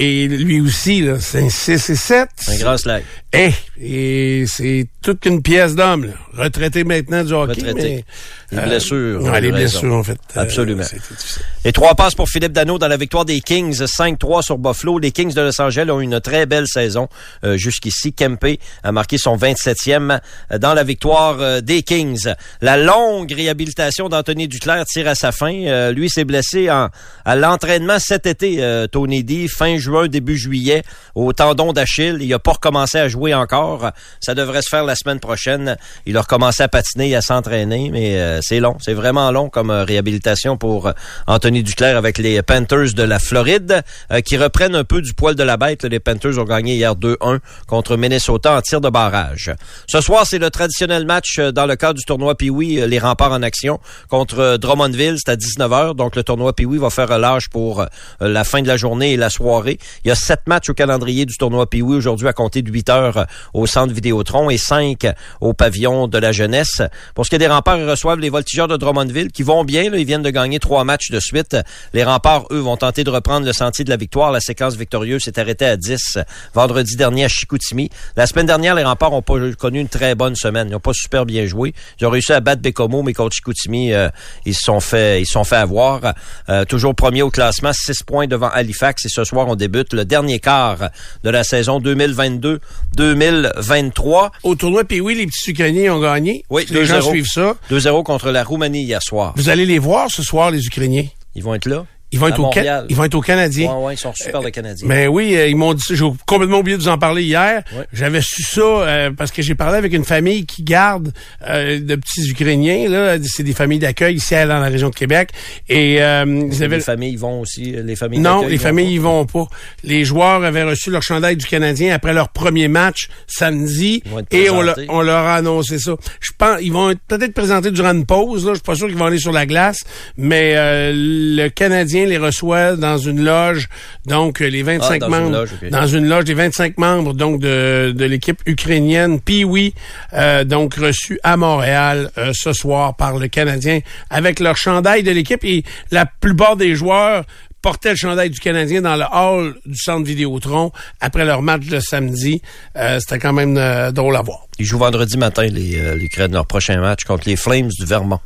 [SPEAKER 2] Et lui aussi, là, c'est un 6 et 7.
[SPEAKER 3] Un grand slag.
[SPEAKER 2] Eh, et c'est toute une pièce d'homme, là. Retraité maintenant du hockey.
[SPEAKER 3] Retraité.
[SPEAKER 2] Mais,
[SPEAKER 3] les blessures.
[SPEAKER 2] Ouais, les blessures, en fait.
[SPEAKER 3] Absolument.
[SPEAKER 2] Euh,
[SPEAKER 3] et trois passes pour Philippe Dano dans la victoire des Kings, 5-3 sur Buffalo. Les Kings de Los Angeles ont une très belle saison euh, jusqu'ici. Kempe a marqué son 27e dans la victoire euh, des Kings. La longue réhabilitation d'Anthony Duclair tire à sa fin. Euh, lui s'est blessé en, à l'entraînement cet été, Tony D, fin juin, début juillet, au tendon d'Achille. Il a pas recommencé à jouer encore. Ça devrait se faire la semaine prochaine. Il a recommencé à patiner, à s'entraîner, mais c'est long. C'est vraiment long comme réhabilitation pour Anthony Duclair avec les Panthers de la Floride, qui reprennent un peu du poil de la bête. Les Panthers ont gagné hier 2-1 contre Minnesota en tir de barrage. Ce soir, c'est le traditionnel match dans le cadre du tournoi Pee-Wee, les remparts en action contre Drummondville. C'est à 19h, donc le tournoi Pee-Wee va faire relâche pour la fin de la journée et la soirée. Il y a sept matchs au calendrier du tournoi Pee-Wee aujourd'hui à compter de 8 heures au centre Vidéotron et 5 au pavillon de la jeunesse. Pour ce qui est des remparts, ils reçoivent les voltigeurs de Drummondville qui vont bien. Là, ils viennent de gagner trois matchs de suite. Les remparts, eux, vont tenter de reprendre le sentier de la victoire. La séquence victorieuse s'est arrêtée à 10 vendredi dernier à Chicoutimi. La semaine dernière, les remparts ont pas connu une très bonne semaine. Ils n'ont pas super bien joué. Ils ont réussi à battre Bécomo, mais contre Chicoutimi, euh, ils se sont fait, ils sont fait avoir. Euh, toujours premier au classement, 6 points devant Halifax. Et ce soir, on débute le dernier quart de la saison 2022-2023.
[SPEAKER 2] Au tournoi puis oui, les petits Ukrainiens ont gagné.
[SPEAKER 3] Oui,
[SPEAKER 2] les gens suivent ça.
[SPEAKER 3] 2-0 contre la Roumanie hier soir.
[SPEAKER 2] Vous allez les voir ce soir, les Ukrainiens?
[SPEAKER 3] Ils vont être là.
[SPEAKER 2] Ils vont, être au ils vont être au Canadien.
[SPEAKER 3] Ouais, ouais, ils sont super les Canadiens.
[SPEAKER 2] Mais oui, euh, ils m'ont dit j'ai complètement oublié de vous en parler hier.
[SPEAKER 3] Ouais.
[SPEAKER 2] J'avais su ça euh, parce que j'ai parlé avec une famille qui garde euh, de petits Ukrainiens là, c'est des familles d'accueil ici dans la région de Québec et euh, ils avaient
[SPEAKER 3] les familles vont aussi les familles
[SPEAKER 2] Non, les familles ils vont pas. Les joueurs avaient reçu leur chandail du Canadien après leur premier match samedi et on, on, leur a annoncé ça. Je pense ils vont peut-être présenter durant une pause là, je suis pas sûr qu'ils vont aller sur la glace, mais le Canadien les reçoit dans une loge, donc les 25
[SPEAKER 3] ah, dans
[SPEAKER 2] membres,
[SPEAKER 3] une loge, okay.
[SPEAKER 2] dans une loge des 25 membres donc de, de l'équipe ukrainienne. Puis oui, euh, donc reçu à Montréal euh, ce soir par le Canadien avec leur chandail de l'équipe et la plupart des joueurs portaient le chandail du Canadien dans le hall du centre Vidéotron après leur match de samedi. Euh, C'était quand même euh, drôle à voir.
[SPEAKER 3] Ils jouent vendredi matin, les l'Ukraine, leur prochain match contre les Flames du Vermont.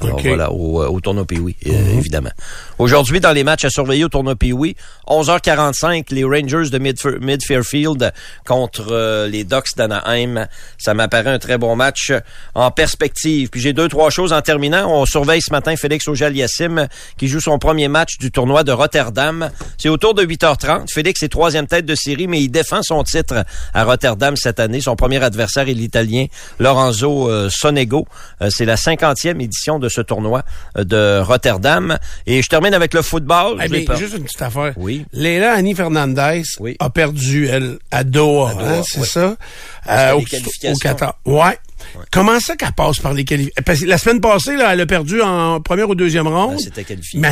[SPEAKER 3] Alors
[SPEAKER 2] Okay.
[SPEAKER 3] voilà, au, au tournoi Pee-Wee, euh, évidemment. Aujourd'hui, dans les matchs à surveiller au tournoi Pee-Wee, 11h45, les Rangers de Mid- Mid-Fairfield contre euh, les Ducks d'Anaheim. Ça m'apparaît un très bon match en perspective. Puis j'ai deux, trois choses en terminant. On surveille ce matin Félix Auger-Aliassime qui joue son premier match du tournoi de Rotterdam. C'est autour de 8h30. Félix est troisième tête de série, mais il défend son titre à Rotterdam cette année. Son premier adversaire est l'Italien Lorenzo euh, Sonego. Euh, C'est la 50e édition de ce tournoi de Rotterdam. Et je termine avec le football.
[SPEAKER 2] Eh
[SPEAKER 3] l'ai
[SPEAKER 2] bien,
[SPEAKER 3] pas-
[SPEAKER 2] juste une petite affaire.
[SPEAKER 3] Oui.
[SPEAKER 2] Léla Annie Fernandez
[SPEAKER 3] Oui.
[SPEAKER 2] a perdu, elle, à Doha,
[SPEAKER 3] Doha,
[SPEAKER 2] hein, c'est ça? Euh,
[SPEAKER 3] que
[SPEAKER 2] au,
[SPEAKER 3] les qualifications.
[SPEAKER 2] Ouais. Comment ça qu'elle passe par les qualifications? Parce que la semaine passée, là, elle a perdu en première ou deuxième ronde.
[SPEAKER 3] Ben, c'était qualifié.
[SPEAKER 2] Mais.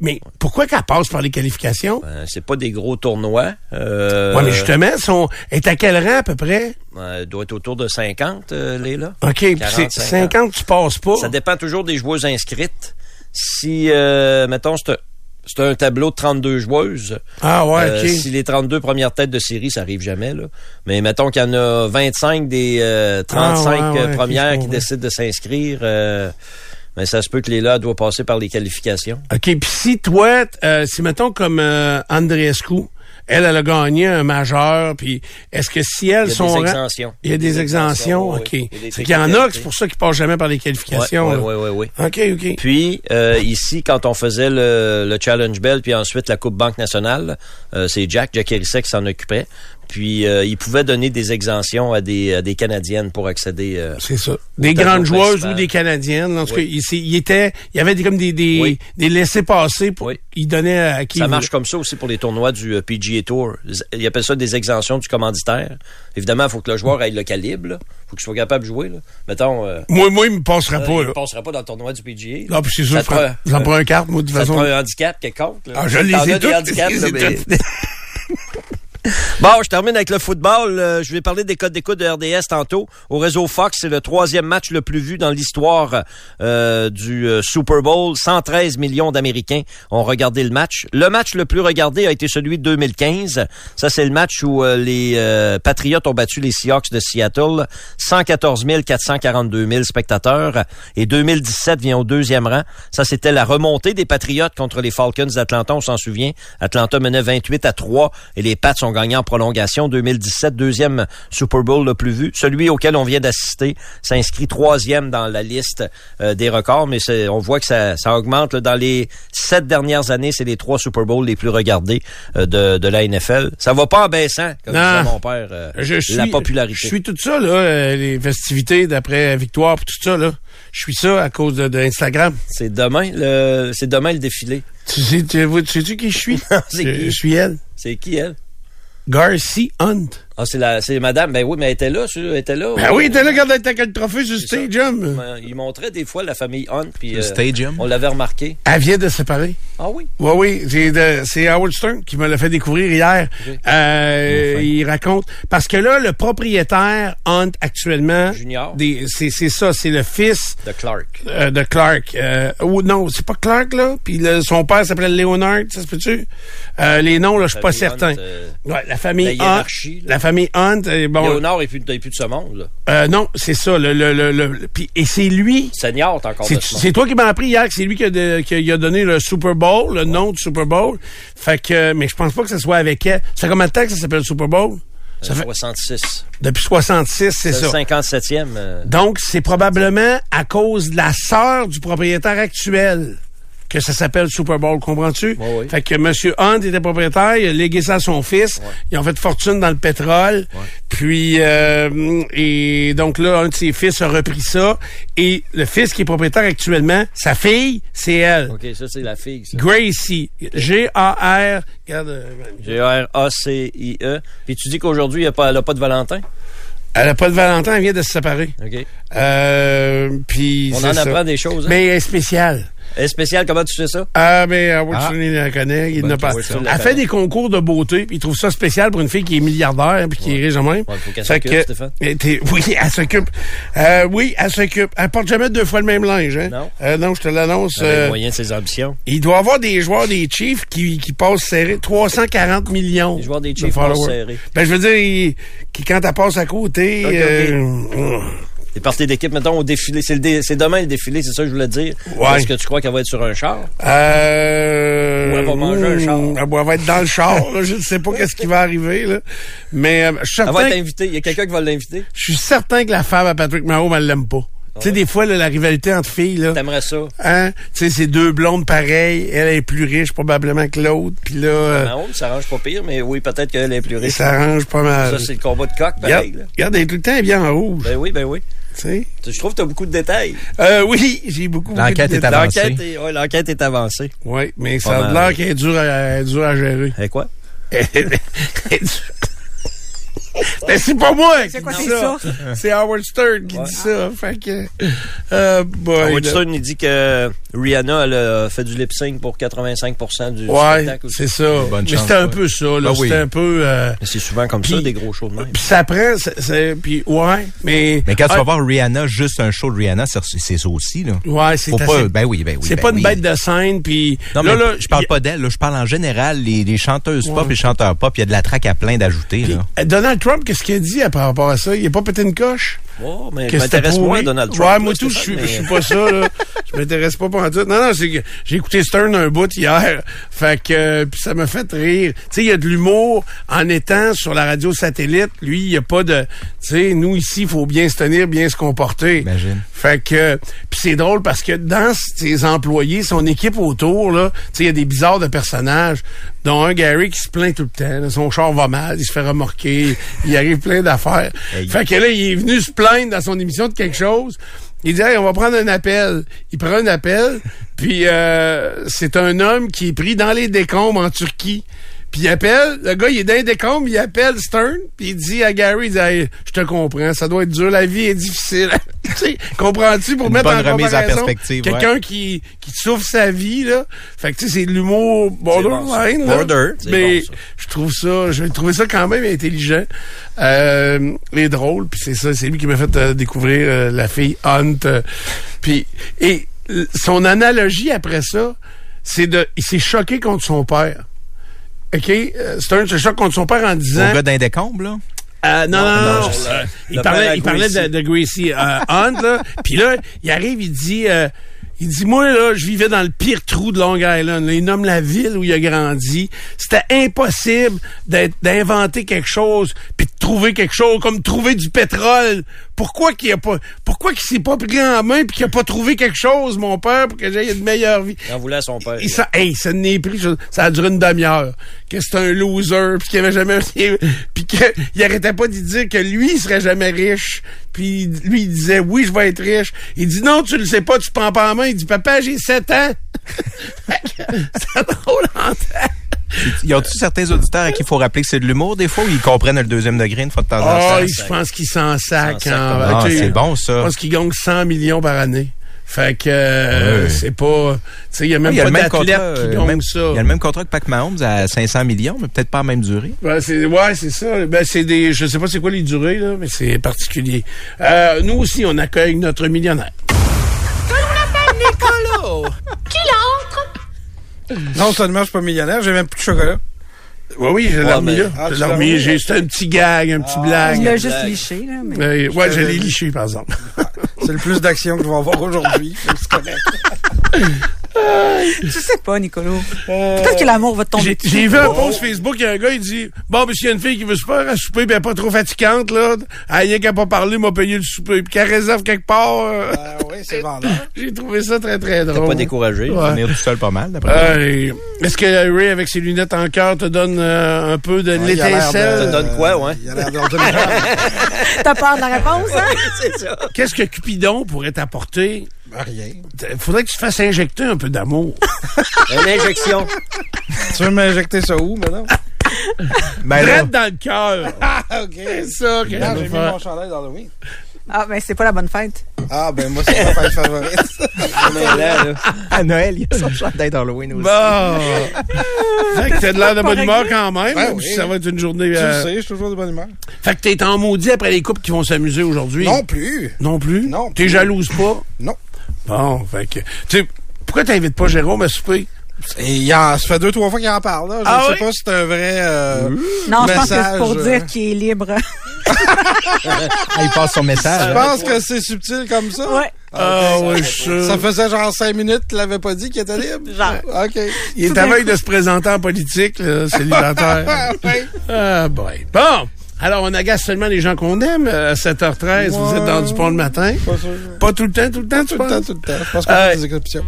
[SPEAKER 2] Mais pourquoi qu'elle passe par les qualifications?
[SPEAKER 3] Euh, c'est pas des gros tournois. Euh,
[SPEAKER 2] Ouais, mais justement, son, est à quel rang à peu près?
[SPEAKER 3] euh, elle doit être autour de 50, euh, Léla.
[SPEAKER 2] OK, puis
[SPEAKER 3] 40,
[SPEAKER 2] c'est 50, tu passes pas.
[SPEAKER 3] Ça dépend toujours des joueuses inscrites. Si, euh, mettons, c'est c'est un tableau de 32 joueuses.
[SPEAKER 2] Ah ouais,
[SPEAKER 3] Euh,
[SPEAKER 2] OK.
[SPEAKER 3] Si les 32 premières têtes de série, ça arrive jamais, là. Mais mettons qu'il y en a 25 des euh, 35
[SPEAKER 2] Ah, ouais,
[SPEAKER 3] euh,
[SPEAKER 2] ouais,
[SPEAKER 3] premières qui décident de s'inscrire. euh, mais ça se peut que Léla doit passer par les qualifications.
[SPEAKER 2] OK, puis si toi, euh, si mettons comme euh, Andreescu, elle, elle a gagné un majeur, puis est-ce que si elle,
[SPEAKER 3] Il y a des exemptions.
[SPEAKER 2] Il y a des exemptions,
[SPEAKER 3] oui,
[SPEAKER 2] OK.
[SPEAKER 3] oui.
[SPEAKER 2] C'est qu'il y en a, c'est pour ça qu'ils passent jamais par les qualifications.
[SPEAKER 3] Ouais, ouais, ouais.
[SPEAKER 2] OK, OK.
[SPEAKER 3] Puis euh, ici, quand on faisait le, le Challenge Bell, puis ensuite la Coupe Banque Nationale, euh, c'est Jack, Jack Hérissek qui s'en occupait. Puis euh, il pouvait donner des exemptions à des, à des Canadiennes pour accéder. euh,
[SPEAKER 2] C'est ça. Des grandes joueuses
[SPEAKER 3] principal.
[SPEAKER 2] ou des Canadiennes. En tout cas, il, c'est- il était, il y avait des, comme des, des,
[SPEAKER 3] Oui.
[SPEAKER 2] des laissés-passer pour,
[SPEAKER 3] Oui.
[SPEAKER 2] il donnait à qui
[SPEAKER 3] Ça marche comme ça aussi pour les tournois du euh, PGA Tour. Ils appellent ça des exemptions du commanditaire. Évidemment, il faut que le joueur ait le calibre. Il faut qu'il soit capable de jouer. Là. Mettons, euh,
[SPEAKER 2] Moi, moi, il me passera
[SPEAKER 3] euh,
[SPEAKER 2] pas,
[SPEAKER 3] il
[SPEAKER 2] là.
[SPEAKER 3] ne passera pas dans le tournoi du PGA.
[SPEAKER 2] Non, puis c'est sûr, j'en prends un carte, moi, de toute façon.
[SPEAKER 3] prend un handicap quelconque. là.
[SPEAKER 2] Ah, je les ai
[SPEAKER 3] as Bon, je termine avec le football. Euh, je vais parler des codes d'écoute de RDS tantôt. Au réseau Fox, c'est le troisième match le plus vu dans l'histoire euh, du euh, Super Bowl. 113 millions d'Américains ont regardé le match. Le match le plus regardé a été celui de 2015. Ça, c'est le match où euh, les euh, Patriots ont battu les Seahawks de Seattle. 114 442 000 spectateurs. Et 2017 vient au deuxième rang. Ça, c'était la remontée des Patriots contre les Falcons d'Atlanta. On s'en souvient. Atlanta menait 28 à 3 et les Pats ont gagné en prolongation. 2017, deuxième Super Bowl le plus vu. Celui auquel on vient d'assister s'inscrit troisième dans la liste euh, des records, mais on voit que ça, ça augmente. là. Dans les sept dernières années, c'est les trois Super Bowls les plus regardés euh, de, de la NFL. Ça va pas en baissant, comme
[SPEAKER 2] Non.
[SPEAKER 3] disait mon père, euh,
[SPEAKER 2] Je suis,
[SPEAKER 3] la popularité.
[SPEAKER 2] Je suis tout ça, là, les festivités d'après Victoire, tout ça, là. Je suis ça à cause de, de Instagram.
[SPEAKER 3] C'est demain, le, c'est demain le défilé.
[SPEAKER 2] Tu sais, tu, sais-tu qui je suis?
[SPEAKER 3] Qui?
[SPEAKER 2] je suis elle.
[SPEAKER 3] C'est qui, elle?
[SPEAKER 2] Garcia Hunt.
[SPEAKER 3] Ah, c'est la, c'est madame. Ben oui, mais elle était là, elle était là.
[SPEAKER 2] Ben oui, t'es là quand elle était avec le trophée sur le stadium.
[SPEAKER 3] Euh, Il montrait des fois la famille Hunt, puis
[SPEAKER 1] Le
[SPEAKER 3] euh,
[SPEAKER 1] stadium?
[SPEAKER 3] on l'avait remarqué.
[SPEAKER 2] Elle vient de se séparer.
[SPEAKER 3] Ah oui?
[SPEAKER 2] Oui, oui. C'est Howard Stern qui me l'a fait découvrir hier. Euh, il raconte. Parce que là, le propriétaire Hunt actuellement.
[SPEAKER 3] Junior.
[SPEAKER 2] des- C'est c'est ça, c'est le fils
[SPEAKER 3] De Clark.
[SPEAKER 2] euh, de Clark. Euh, ou non, c'est pas Clark, là? Puis le- son père s'appelait Leonard, ça se peut-tu? Euh, les noms, là, je suis pas certain.
[SPEAKER 3] Hunt, euh,
[SPEAKER 2] ouais, la famille
[SPEAKER 3] la
[SPEAKER 2] Hunt. La famille Hunt, euh, bon.
[SPEAKER 3] Léonard est plus, est plus de ce monde, là.
[SPEAKER 2] Euh, non, c'est ça. Le, le, le, le- le- puis- et c'est lui.
[SPEAKER 3] T'as encore
[SPEAKER 2] C'est toi qui m'as appris hier que c'est lui qui a, de- qui a donné le Super Bowl, le nom du Super Bowl. Fait que, mais je pense pas que ce soit avec elle. Ça fait combien de temps que ça s'appelle le Super Bowl? Ça
[SPEAKER 3] Euh,
[SPEAKER 2] fait
[SPEAKER 3] 66.
[SPEAKER 2] depuis 66, c'est
[SPEAKER 3] C'est
[SPEAKER 2] ça.
[SPEAKER 3] le 57e. euh,
[SPEAKER 2] Donc, c'est probablement à cause de la sœur du propriétaire actuel que ça s'appelle Super Bowl, comprends-tu?
[SPEAKER 3] Oui, oui.
[SPEAKER 2] Fait que M. Hunt était propriétaire, il a légué ça à son fils, ils ont fait fortune dans le pétrole, puis euh, et donc là, un de ses fils a repris ça, et le fils qui est propriétaire actuellement, sa fille, c'est elle.
[SPEAKER 3] OK, ça, c'est la fille, ça.
[SPEAKER 2] Gracie, G-A-R, euh,
[SPEAKER 3] G-R-A-C-I-E. Puis tu dis qu'aujourd'hui, il y a pas- elle n'a pas de Valentin?
[SPEAKER 2] elle a pas de Valentin, elle vient de se séparer.
[SPEAKER 3] OK.
[SPEAKER 2] Euh, puis
[SPEAKER 3] On en
[SPEAKER 2] ça.
[SPEAKER 3] apprend des choses. Hein?
[SPEAKER 2] Mais elle est spéciale.
[SPEAKER 3] Elle est spéciale, comment tu sais ça?
[SPEAKER 2] Ah, mais Howard
[SPEAKER 1] Ah.
[SPEAKER 2] Stern, il la connaît, il
[SPEAKER 3] Ben,
[SPEAKER 2] n'a pas. Elle fait
[SPEAKER 3] connaît.
[SPEAKER 2] des concours de beauté, puis il trouve ça spécial pour une fille qui est milliardaire, puis qui est riche de même.
[SPEAKER 3] Ouais, faut qu'elle s'occupe,
[SPEAKER 2] que-
[SPEAKER 3] Stéphane.
[SPEAKER 2] Oui, elle s'occupe. Euh, oui, elle s'occupe. Elle porte jamais deux fois le même linge, hein?
[SPEAKER 3] Non.
[SPEAKER 2] Euh, non, je te l'annonce. Euh,
[SPEAKER 3] le moyen de ses ambitions.
[SPEAKER 2] il doit y avoir des joueurs des Chiefs qui, qui passent serré 340 millions.
[SPEAKER 3] Les joueurs des
[SPEAKER 2] de
[SPEAKER 3] Chiefs passent
[SPEAKER 2] followers.
[SPEAKER 3] serré.
[SPEAKER 2] Ben, je veux dire, il- qui, quand elle passe à côté,
[SPEAKER 3] Ok, ok. Les parties d'équipe, mettons, au défilé. C'est, le dé- c'est demain le défilé, c'est ça que je voulais dire.
[SPEAKER 2] Ouais.
[SPEAKER 3] Est-ce que tu crois qu'elle va être sur un char?
[SPEAKER 2] Euh,
[SPEAKER 3] Ou elle va manger un char?
[SPEAKER 2] Elle va être dans le char. là. Je ne sais pas qu'est-ce qui va arriver. Là. Mais euh, je suis
[SPEAKER 3] Elle va
[SPEAKER 2] certain,
[SPEAKER 3] être invitée. Il y a quelqu'un qui va l'inviter.
[SPEAKER 2] je suis certain que la femme à Patrick Mahomes, elle l'aime pas. Tu sais, des fois, là, la rivalité entre filles, là,
[SPEAKER 3] T'aimerais ça?
[SPEAKER 2] hein, tu sais, c'est deux blondes pareilles. Elle est plus riche probablement que l'autre. Puis là, euh,
[SPEAKER 3] Non, ça arrange pas pire, mais oui, peut-être qu'elle est plus riche.
[SPEAKER 2] s'arrange pas mal.
[SPEAKER 3] Ça, c'est le combat de coq, pareil.
[SPEAKER 2] regarde, elle est tout le temps bien en rouge.
[SPEAKER 3] Ben oui, ben oui.
[SPEAKER 2] Tu sais?
[SPEAKER 3] Je trouve que tu as beaucoup de détails.
[SPEAKER 2] Euh, oui, j'ai beaucoup. beaucoup
[SPEAKER 1] L'enquête
[SPEAKER 2] de
[SPEAKER 1] est
[SPEAKER 2] détails.
[SPEAKER 1] avancée.
[SPEAKER 3] L'enquête est, ouais, l'enquête est avancée.
[SPEAKER 2] Oui, mais
[SPEAKER 3] Pas
[SPEAKER 2] ça a
[SPEAKER 3] mal.
[SPEAKER 2] l'air qu'elle est dure à, elle est dure à gérer.
[SPEAKER 3] Et quoi?
[SPEAKER 2] Ben, c'est pas moi qui dis ça. C'est Howard Stern qui
[SPEAKER 3] Ouais.
[SPEAKER 2] dit ça. Fait que, euh, boy,
[SPEAKER 3] Howard
[SPEAKER 2] là.
[SPEAKER 3] Stern, il dit que Rihanna, elle a fait du lip sync pour 85% du
[SPEAKER 2] Ouais,
[SPEAKER 3] spectacle.
[SPEAKER 2] c'est ça.
[SPEAKER 1] Bonne
[SPEAKER 2] Mais
[SPEAKER 1] chance,
[SPEAKER 2] c'était un
[SPEAKER 1] ouais.
[SPEAKER 2] peu ça, là.
[SPEAKER 1] Ah oui.
[SPEAKER 2] C'était un peu, euh,
[SPEAKER 3] Mais c'est souvent comme ça, des gros shows de même.
[SPEAKER 2] puis ça prend, c'est- c'est, puis ouais, mais.
[SPEAKER 1] Mais quand tu
[SPEAKER 2] Ah,
[SPEAKER 1] vas voir Rihanna, juste un show de Rihanna, c'est c'est ça aussi, là.
[SPEAKER 2] Ouais, c'est
[SPEAKER 1] Faut
[SPEAKER 2] assez-
[SPEAKER 1] pas, ben oui, ben oui.
[SPEAKER 2] c'est
[SPEAKER 1] ben
[SPEAKER 2] pas une
[SPEAKER 1] oui.
[SPEAKER 2] bête de scène, puis.
[SPEAKER 1] Non,
[SPEAKER 2] là,
[SPEAKER 1] mais
[SPEAKER 2] là,
[SPEAKER 1] je parle
[SPEAKER 2] y-
[SPEAKER 1] pas d'elle, là, je parle en général, les, les chanteuses pop et les chanteurs pop, il y a de la traque à plein d'ajouter, là.
[SPEAKER 2] Euh, Donald Trump, qu'est-ce qu'il a dit à- par rapport à ça? Il a pas pété une coche?
[SPEAKER 3] Oh, mais je m'intéresse moins à Donald Trump.
[SPEAKER 2] Ouais,
[SPEAKER 3] là,
[SPEAKER 2] moi tout, je
[SPEAKER 3] Stéphane,
[SPEAKER 2] suis, je suis
[SPEAKER 3] mais-
[SPEAKER 2] pas ça, là. Je m'intéresse pas pour tout. Non, non, c'est que j'ai écouté Stern un bout hier. Fait que, euh, puis ça m'a fait rire. Tu sais, il y a de l'humour en étant sur la radio satellite. Lui, il y a pas de, tu sais, nous ici, il faut bien se tenir, bien se comporter.
[SPEAKER 1] Imagine.
[SPEAKER 2] Fait que, puis c'est drôle parce que dans ses employés, son équipe autour, là, tu sais, il y a des bizarres de personnages, dont un Gary qui se plaint tout le temps. là. son char va mal, il se fait remorquer, il arrive plein d'affaires. Fait que là, il est venu se plaindre dans son émission de quelque chose. Il dit, Hey, on va prendre un appel. Il prend un appel, puis euh, c'est un homme qui est pris dans les décombres en Turquie. Puis il appelle, le gars, il est dans les décombres, il appelle Stern, puis il dit à Gary, il dit, Hey, je te comprends, ça doit être dur, la vie est difficile. comprends-tu pour
[SPEAKER 1] Une
[SPEAKER 2] mettre en comparaison
[SPEAKER 1] perspective,
[SPEAKER 2] quelqu'un qui, qui souffre sa vie, là? Fait que tu sais, c'est de l'humour borderline,
[SPEAKER 3] bon. Border,
[SPEAKER 2] Mais
[SPEAKER 3] bon,
[SPEAKER 2] je trouve ça, j'ai trouvé ça quand même intelligent euh, et drôle. Puis c'est ça, c'est lui qui m'a fait euh, découvrir euh, la fille Hunt. euh, puis et son analogie après ça, c'est de, il s'est choqué contre son père. OK? Euh, Stern se choque contre son père en disant...
[SPEAKER 1] Au gars d'un décombre, là?
[SPEAKER 2] Euh, non, non, non. euh, il
[SPEAKER 3] Le
[SPEAKER 2] parlait, il parlait de,
[SPEAKER 3] Gracie.
[SPEAKER 2] de Gracie euh, Hunt, là. Puis là, il arrive, il dit, euh, il dit, moi, là, je vivais dans le pire trou de Long Island. Là. Il nomme la ville où il a grandi. C'était impossible d'inventer quelque chose puis de trouver quelque chose, comme trouver du pétrole. Pourquoi qu'il a pas, pourquoi qu'il s'est pas pris en main puis qu'il a pas trouvé quelque chose, mon père, pour que j'aie une meilleure vie?
[SPEAKER 3] Il en voulait à son père.
[SPEAKER 2] Il ça, hey, ça n'est pris, ça a duré une demi-heure. Que c'est un loser, puis qu'il avait jamais, puis qu'il arrêtait pas de dire que lui, il serait jamais riche. Puis lui, il disait, oui, je vais être riche. Il dit, non, tu le sais pas, tu prends pas en main. Il dit, papa, j'ai 7 ans. c'est drôle en tête.
[SPEAKER 1] Y a-tu certains auditeurs à qui il faut rappeler que c'est de l'humour, des fois, ou ils comprennent le deuxième degré une fois de temps en
[SPEAKER 2] Ah,
[SPEAKER 1] temps?
[SPEAKER 2] je pense qu'il s'en sac.
[SPEAKER 3] S'en sac
[SPEAKER 2] en-
[SPEAKER 3] comme-
[SPEAKER 1] Ah, c'est bon,
[SPEAKER 2] Je
[SPEAKER 1] ça.
[SPEAKER 2] pense qu'il gagne 100 millions par année. Fait que euh,
[SPEAKER 1] Ouais.
[SPEAKER 2] c'est pas... Tu sais, il y a même
[SPEAKER 1] Ah, il y a
[SPEAKER 2] pas
[SPEAKER 1] le même
[SPEAKER 2] d'athlète
[SPEAKER 1] contrat,
[SPEAKER 2] qui
[SPEAKER 1] euh,
[SPEAKER 2] gagne
[SPEAKER 1] même-
[SPEAKER 2] ça.
[SPEAKER 1] Il y a le même contrat que Pac Mahomes à 500 millions, mais peut-être pas en même durée.
[SPEAKER 2] Ouais, c'est ouais, c'est ça. Ben c'est des je sais pas c'est quoi les durées là, mais c'est particulier. Euh, nous aussi on accueille notre millionnaire.
[SPEAKER 10] Non seulement je suis pas millionnaire, j'ai même plus de chocolat.
[SPEAKER 2] Oui oui, j'ai là.
[SPEAKER 10] Ah,
[SPEAKER 2] J'ai c'était un petit gag, un petit
[SPEAKER 4] Il
[SPEAKER 2] blague.
[SPEAKER 4] l'a juste
[SPEAKER 3] blague.
[SPEAKER 4] liché, là. Mais...
[SPEAKER 2] Euh, ouais, je l'ai liché par exemple.
[SPEAKER 10] C'est le plus d'action que je vais avoir aujourd'hui. C'est correct.
[SPEAKER 4] Je sais pas, Nicolo. Peut-être que l'amour va te tomber
[SPEAKER 2] J'ai vu un post Facebook, il y a un gars, il dit Bon, monsieur, il y a une fille qui veut se faire à souper, ben pas trop fatigante, là. Elle rien qu'à pas parler, m'a payé le souper. Puis qu'elle réserve quelque part. euh,
[SPEAKER 10] Ah oui, c'est vendeur.
[SPEAKER 2] J'ai trouvé ça très, très
[SPEAKER 3] T'as
[SPEAKER 2] drôle.
[SPEAKER 3] pas découragé.
[SPEAKER 2] Ouais.
[SPEAKER 1] Venir tout seul pas mal, d'après moi.
[SPEAKER 2] Euh, Est-ce que Ray, avec ses lunettes en cœur, te donne euh, un peu de
[SPEAKER 10] Ouais, il a l'air
[SPEAKER 2] l'étincelle?
[SPEAKER 10] de-
[SPEAKER 3] Ça donne quoi, ouais?
[SPEAKER 10] Il a l'air.
[SPEAKER 4] T'as peur de la réponse, hein?
[SPEAKER 3] c'est ça.
[SPEAKER 2] Qu'est-ce que Cupidon pourrait t'apporter?
[SPEAKER 10] Ben, Rien.
[SPEAKER 2] Il faudrait que tu te fasses injecter un peu d'amour.
[SPEAKER 3] Une injection.
[SPEAKER 10] Tu veux m'injecter ça où, maintenant?
[SPEAKER 1] Ben là,
[SPEAKER 2] dans le cœur.
[SPEAKER 10] Ah, OK.
[SPEAKER 2] C'est ça je
[SPEAKER 10] j'ai mis mon chandail d'Halloween.
[SPEAKER 4] Ah, ben, c'est pas la bonne fête.
[SPEAKER 10] Ah, ben moi, c'est ma fête favorite.
[SPEAKER 3] Mais là, là.
[SPEAKER 1] à Noël, il y a son chandail d'Halloween aussi.
[SPEAKER 2] Bon. fait que t'as de l'air de bonne humeur quand même.
[SPEAKER 10] Ouais,
[SPEAKER 2] même
[SPEAKER 10] oui.
[SPEAKER 2] si Ça va être une journée.
[SPEAKER 10] tu
[SPEAKER 2] euh,
[SPEAKER 10] le sais, je suis toujours de bonne humeur.
[SPEAKER 2] Fait que t'es en maudit après les couples qui vont s'amuser aujourd'hui.
[SPEAKER 10] Non plus.
[SPEAKER 2] Non plus?
[SPEAKER 10] Non
[SPEAKER 2] T'es jalouse pas?
[SPEAKER 10] Non.
[SPEAKER 2] Bon, fait que. Tu sais, pourquoi t'invites pas Jérôme à souper?
[SPEAKER 10] Et il en, ça fait deux, trois fois qu'il en parle, là. Je
[SPEAKER 2] Ah
[SPEAKER 10] ne sais
[SPEAKER 2] oui?
[SPEAKER 10] pas si c'est un vrai, euh,
[SPEAKER 4] Non, je pense que c'est pour
[SPEAKER 10] euh,
[SPEAKER 4] dire qu'il est libre.
[SPEAKER 1] Ah, il passe son
[SPEAKER 10] Je
[SPEAKER 1] message.
[SPEAKER 10] pense que c'est subtil comme ça.
[SPEAKER 4] ouais.
[SPEAKER 2] Ah, oui, je suis sûr.
[SPEAKER 10] Ça faisait genre cinq minutes qu'il l'avait pas dit qu'il était libre.
[SPEAKER 4] Genre.
[SPEAKER 10] OK.
[SPEAKER 2] Il est à veille de se présenter en politique, là, célibataire. Ah, boy. Bon. Alors, on agace seulement les gens qu'on aime. euh, À 7h13, vous êtes dans du pont le matin.
[SPEAKER 10] Pas sûr.
[SPEAKER 2] Pas tout le temps, tout le temps,
[SPEAKER 10] Tout le temps, tout le temps. Je pense qu'on
[SPEAKER 2] Euh,
[SPEAKER 10] fait des exceptions.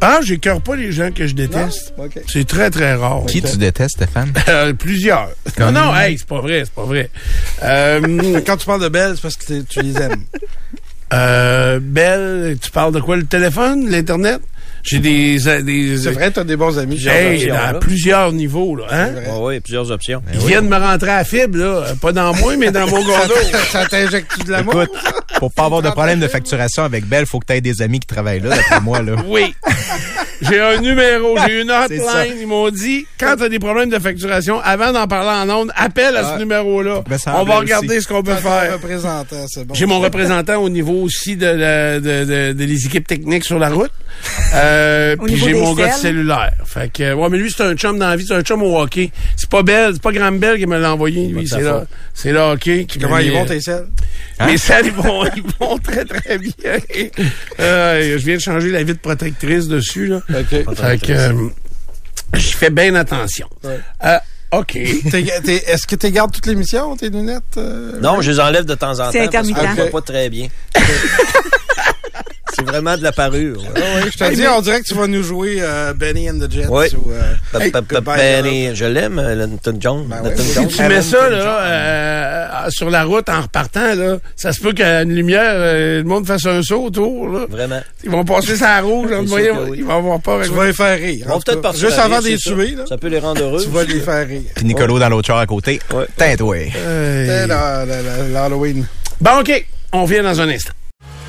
[SPEAKER 2] Ah, j'écœure pas les gens que je déteste. C'est très, très rare.
[SPEAKER 1] Qui tu détestes, Stéphane?
[SPEAKER 2] Euh, plusieurs. Non, non, hey, c'est pas vrai, c'est pas vrai. Euh,
[SPEAKER 10] Quand tu parles de Belle, c'est parce que tu les aimes.
[SPEAKER 2] euh, Belle, tu parles de quoi? Le téléphone? L'Internet? J'ai des... euh, des
[SPEAKER 10] C'est vrai, t'as des bons amis.
[SPEAKER 2] Dans
[SPEAKER 3] là.
[SPEAKER 2] plusieurs niveaux, là. Hein?
[SPEAKER 3] ouais, plusieurs options.
[SPEAKER 2] Ils viennent me rentrer à la fibre, là. Pas dans moi, mais dans mon
[SPEAKER 10] t- Ça t'injecte-tu de l'amour?
[SPEAKER 1] Pour pas avoir de problème de facturation avec Bell, faut que tu aies des amis qui travaillent là, d'après moi. Là.
[SPEAKER 2] Oui. J'ai un numéro, j'ai une hotline. Ils m'ont dit, quand tu as des problèmes de facturation, avant d'en parler en ondes, appelle à ce
[SPEAKER 10] Ouais.
[SPEAKER 2] numéro-là.
[SPEAKER 1] Ben, ça
[SPEAKER 2] On va regarder
[SPEAKER 1] aussi.
[SPEAKER 2] ce qu'on peut faire.
[SPEAKER 10] représentant, c'est bon.
[SPEAKER 2] J'ai mon représentant au niveau aussi de, la- de, de- de les équipes techniques sur la route. Euh, puis j'ai mon gars de cellulaire. Fait que, ouais, mais lui, c'est un chum dans la vie, c'est un chum au hockey. C'est pas Belle, c'est pas Graham Bell qui me l'a envoyé, lui. C'est là, c'est le hockey qui
[SPEAKER 10] Comment
[SPEAKER 2] me
[SPEAKER 10] ils vont, tes selles?
[SPEAKER 2] Mes selles, ils vont, ils vont très, très bien. Euh, je viens de changer la vitre protectrice dessus, là.
[SPEAKER 10] OK.
[SPEAKER 2] Fait que, euh, je fais bien attention.
[SPEAKER 10] Ouais.
[SPEAKER 2] Euh, OK.
[SPEAKER 10] Est-ce que tu gardes toute l'émission, tes lunettes? euh,
[SPEAKER 3] Non, je les enlève de temps en temps.
[SPEAKER 4] C'est
[SPEAKER 3] parce que
[SPEAKER 4] intermittent.
[SPEAKER 3] je vois pas très bien. c'est vraiment de la parure. ouais.
[SPEAKER 10] Ah je te dis, on dirait que tu vas nous jouer euh, Benny and the Jets. Ou, euh,
[SPEAKER 3] Pa-
[SPEAKER 10] Hey,
[SPEAKER 3] pa- pa-
[SPEAKER 10] Goodbye,
[SPEAKER 3] Benny, je l'aime, euh, Lenton John.
[SPEAKER 10] Ben
[SPEAKER 3] Lenton
[SPEAKER 10] ouais.
[SPEAKER 3] John.
[SPEAKER 2] Tu mets ça là euh, sur la route en repartant là, ça se peut qu'à une lumière euh, le monde fasse un saut autour là.
[SPEAKER 3] Vraiment.
[SPEAKER 2] Ils vont passer sa rouge,
[SPEAKER 3] sûr
[SPEAKER 2] voyez,
[SPEAKER 3] oui.
[SPEAKER 2] ils vont avoir peur.
[SPEAKER 10] Tu vas les faire rire.
[SPEAKER 3] On partir
[SPEAKER 10] Juste avant de les
[SPEAKER 3] ça.
[SPEAKER 10] tuer, là,
[SPEAKER 3] Ça peut les rendre heureux.
[SPEAKER 10] tu vas les faire rire.
[SPEAKER 1] Puis Nicolo dans l'autre char à côté.
[SPEAKER 10] La- la- l'Halloween.
[SPEAKER 2] Bon OK, on vient dans un instant.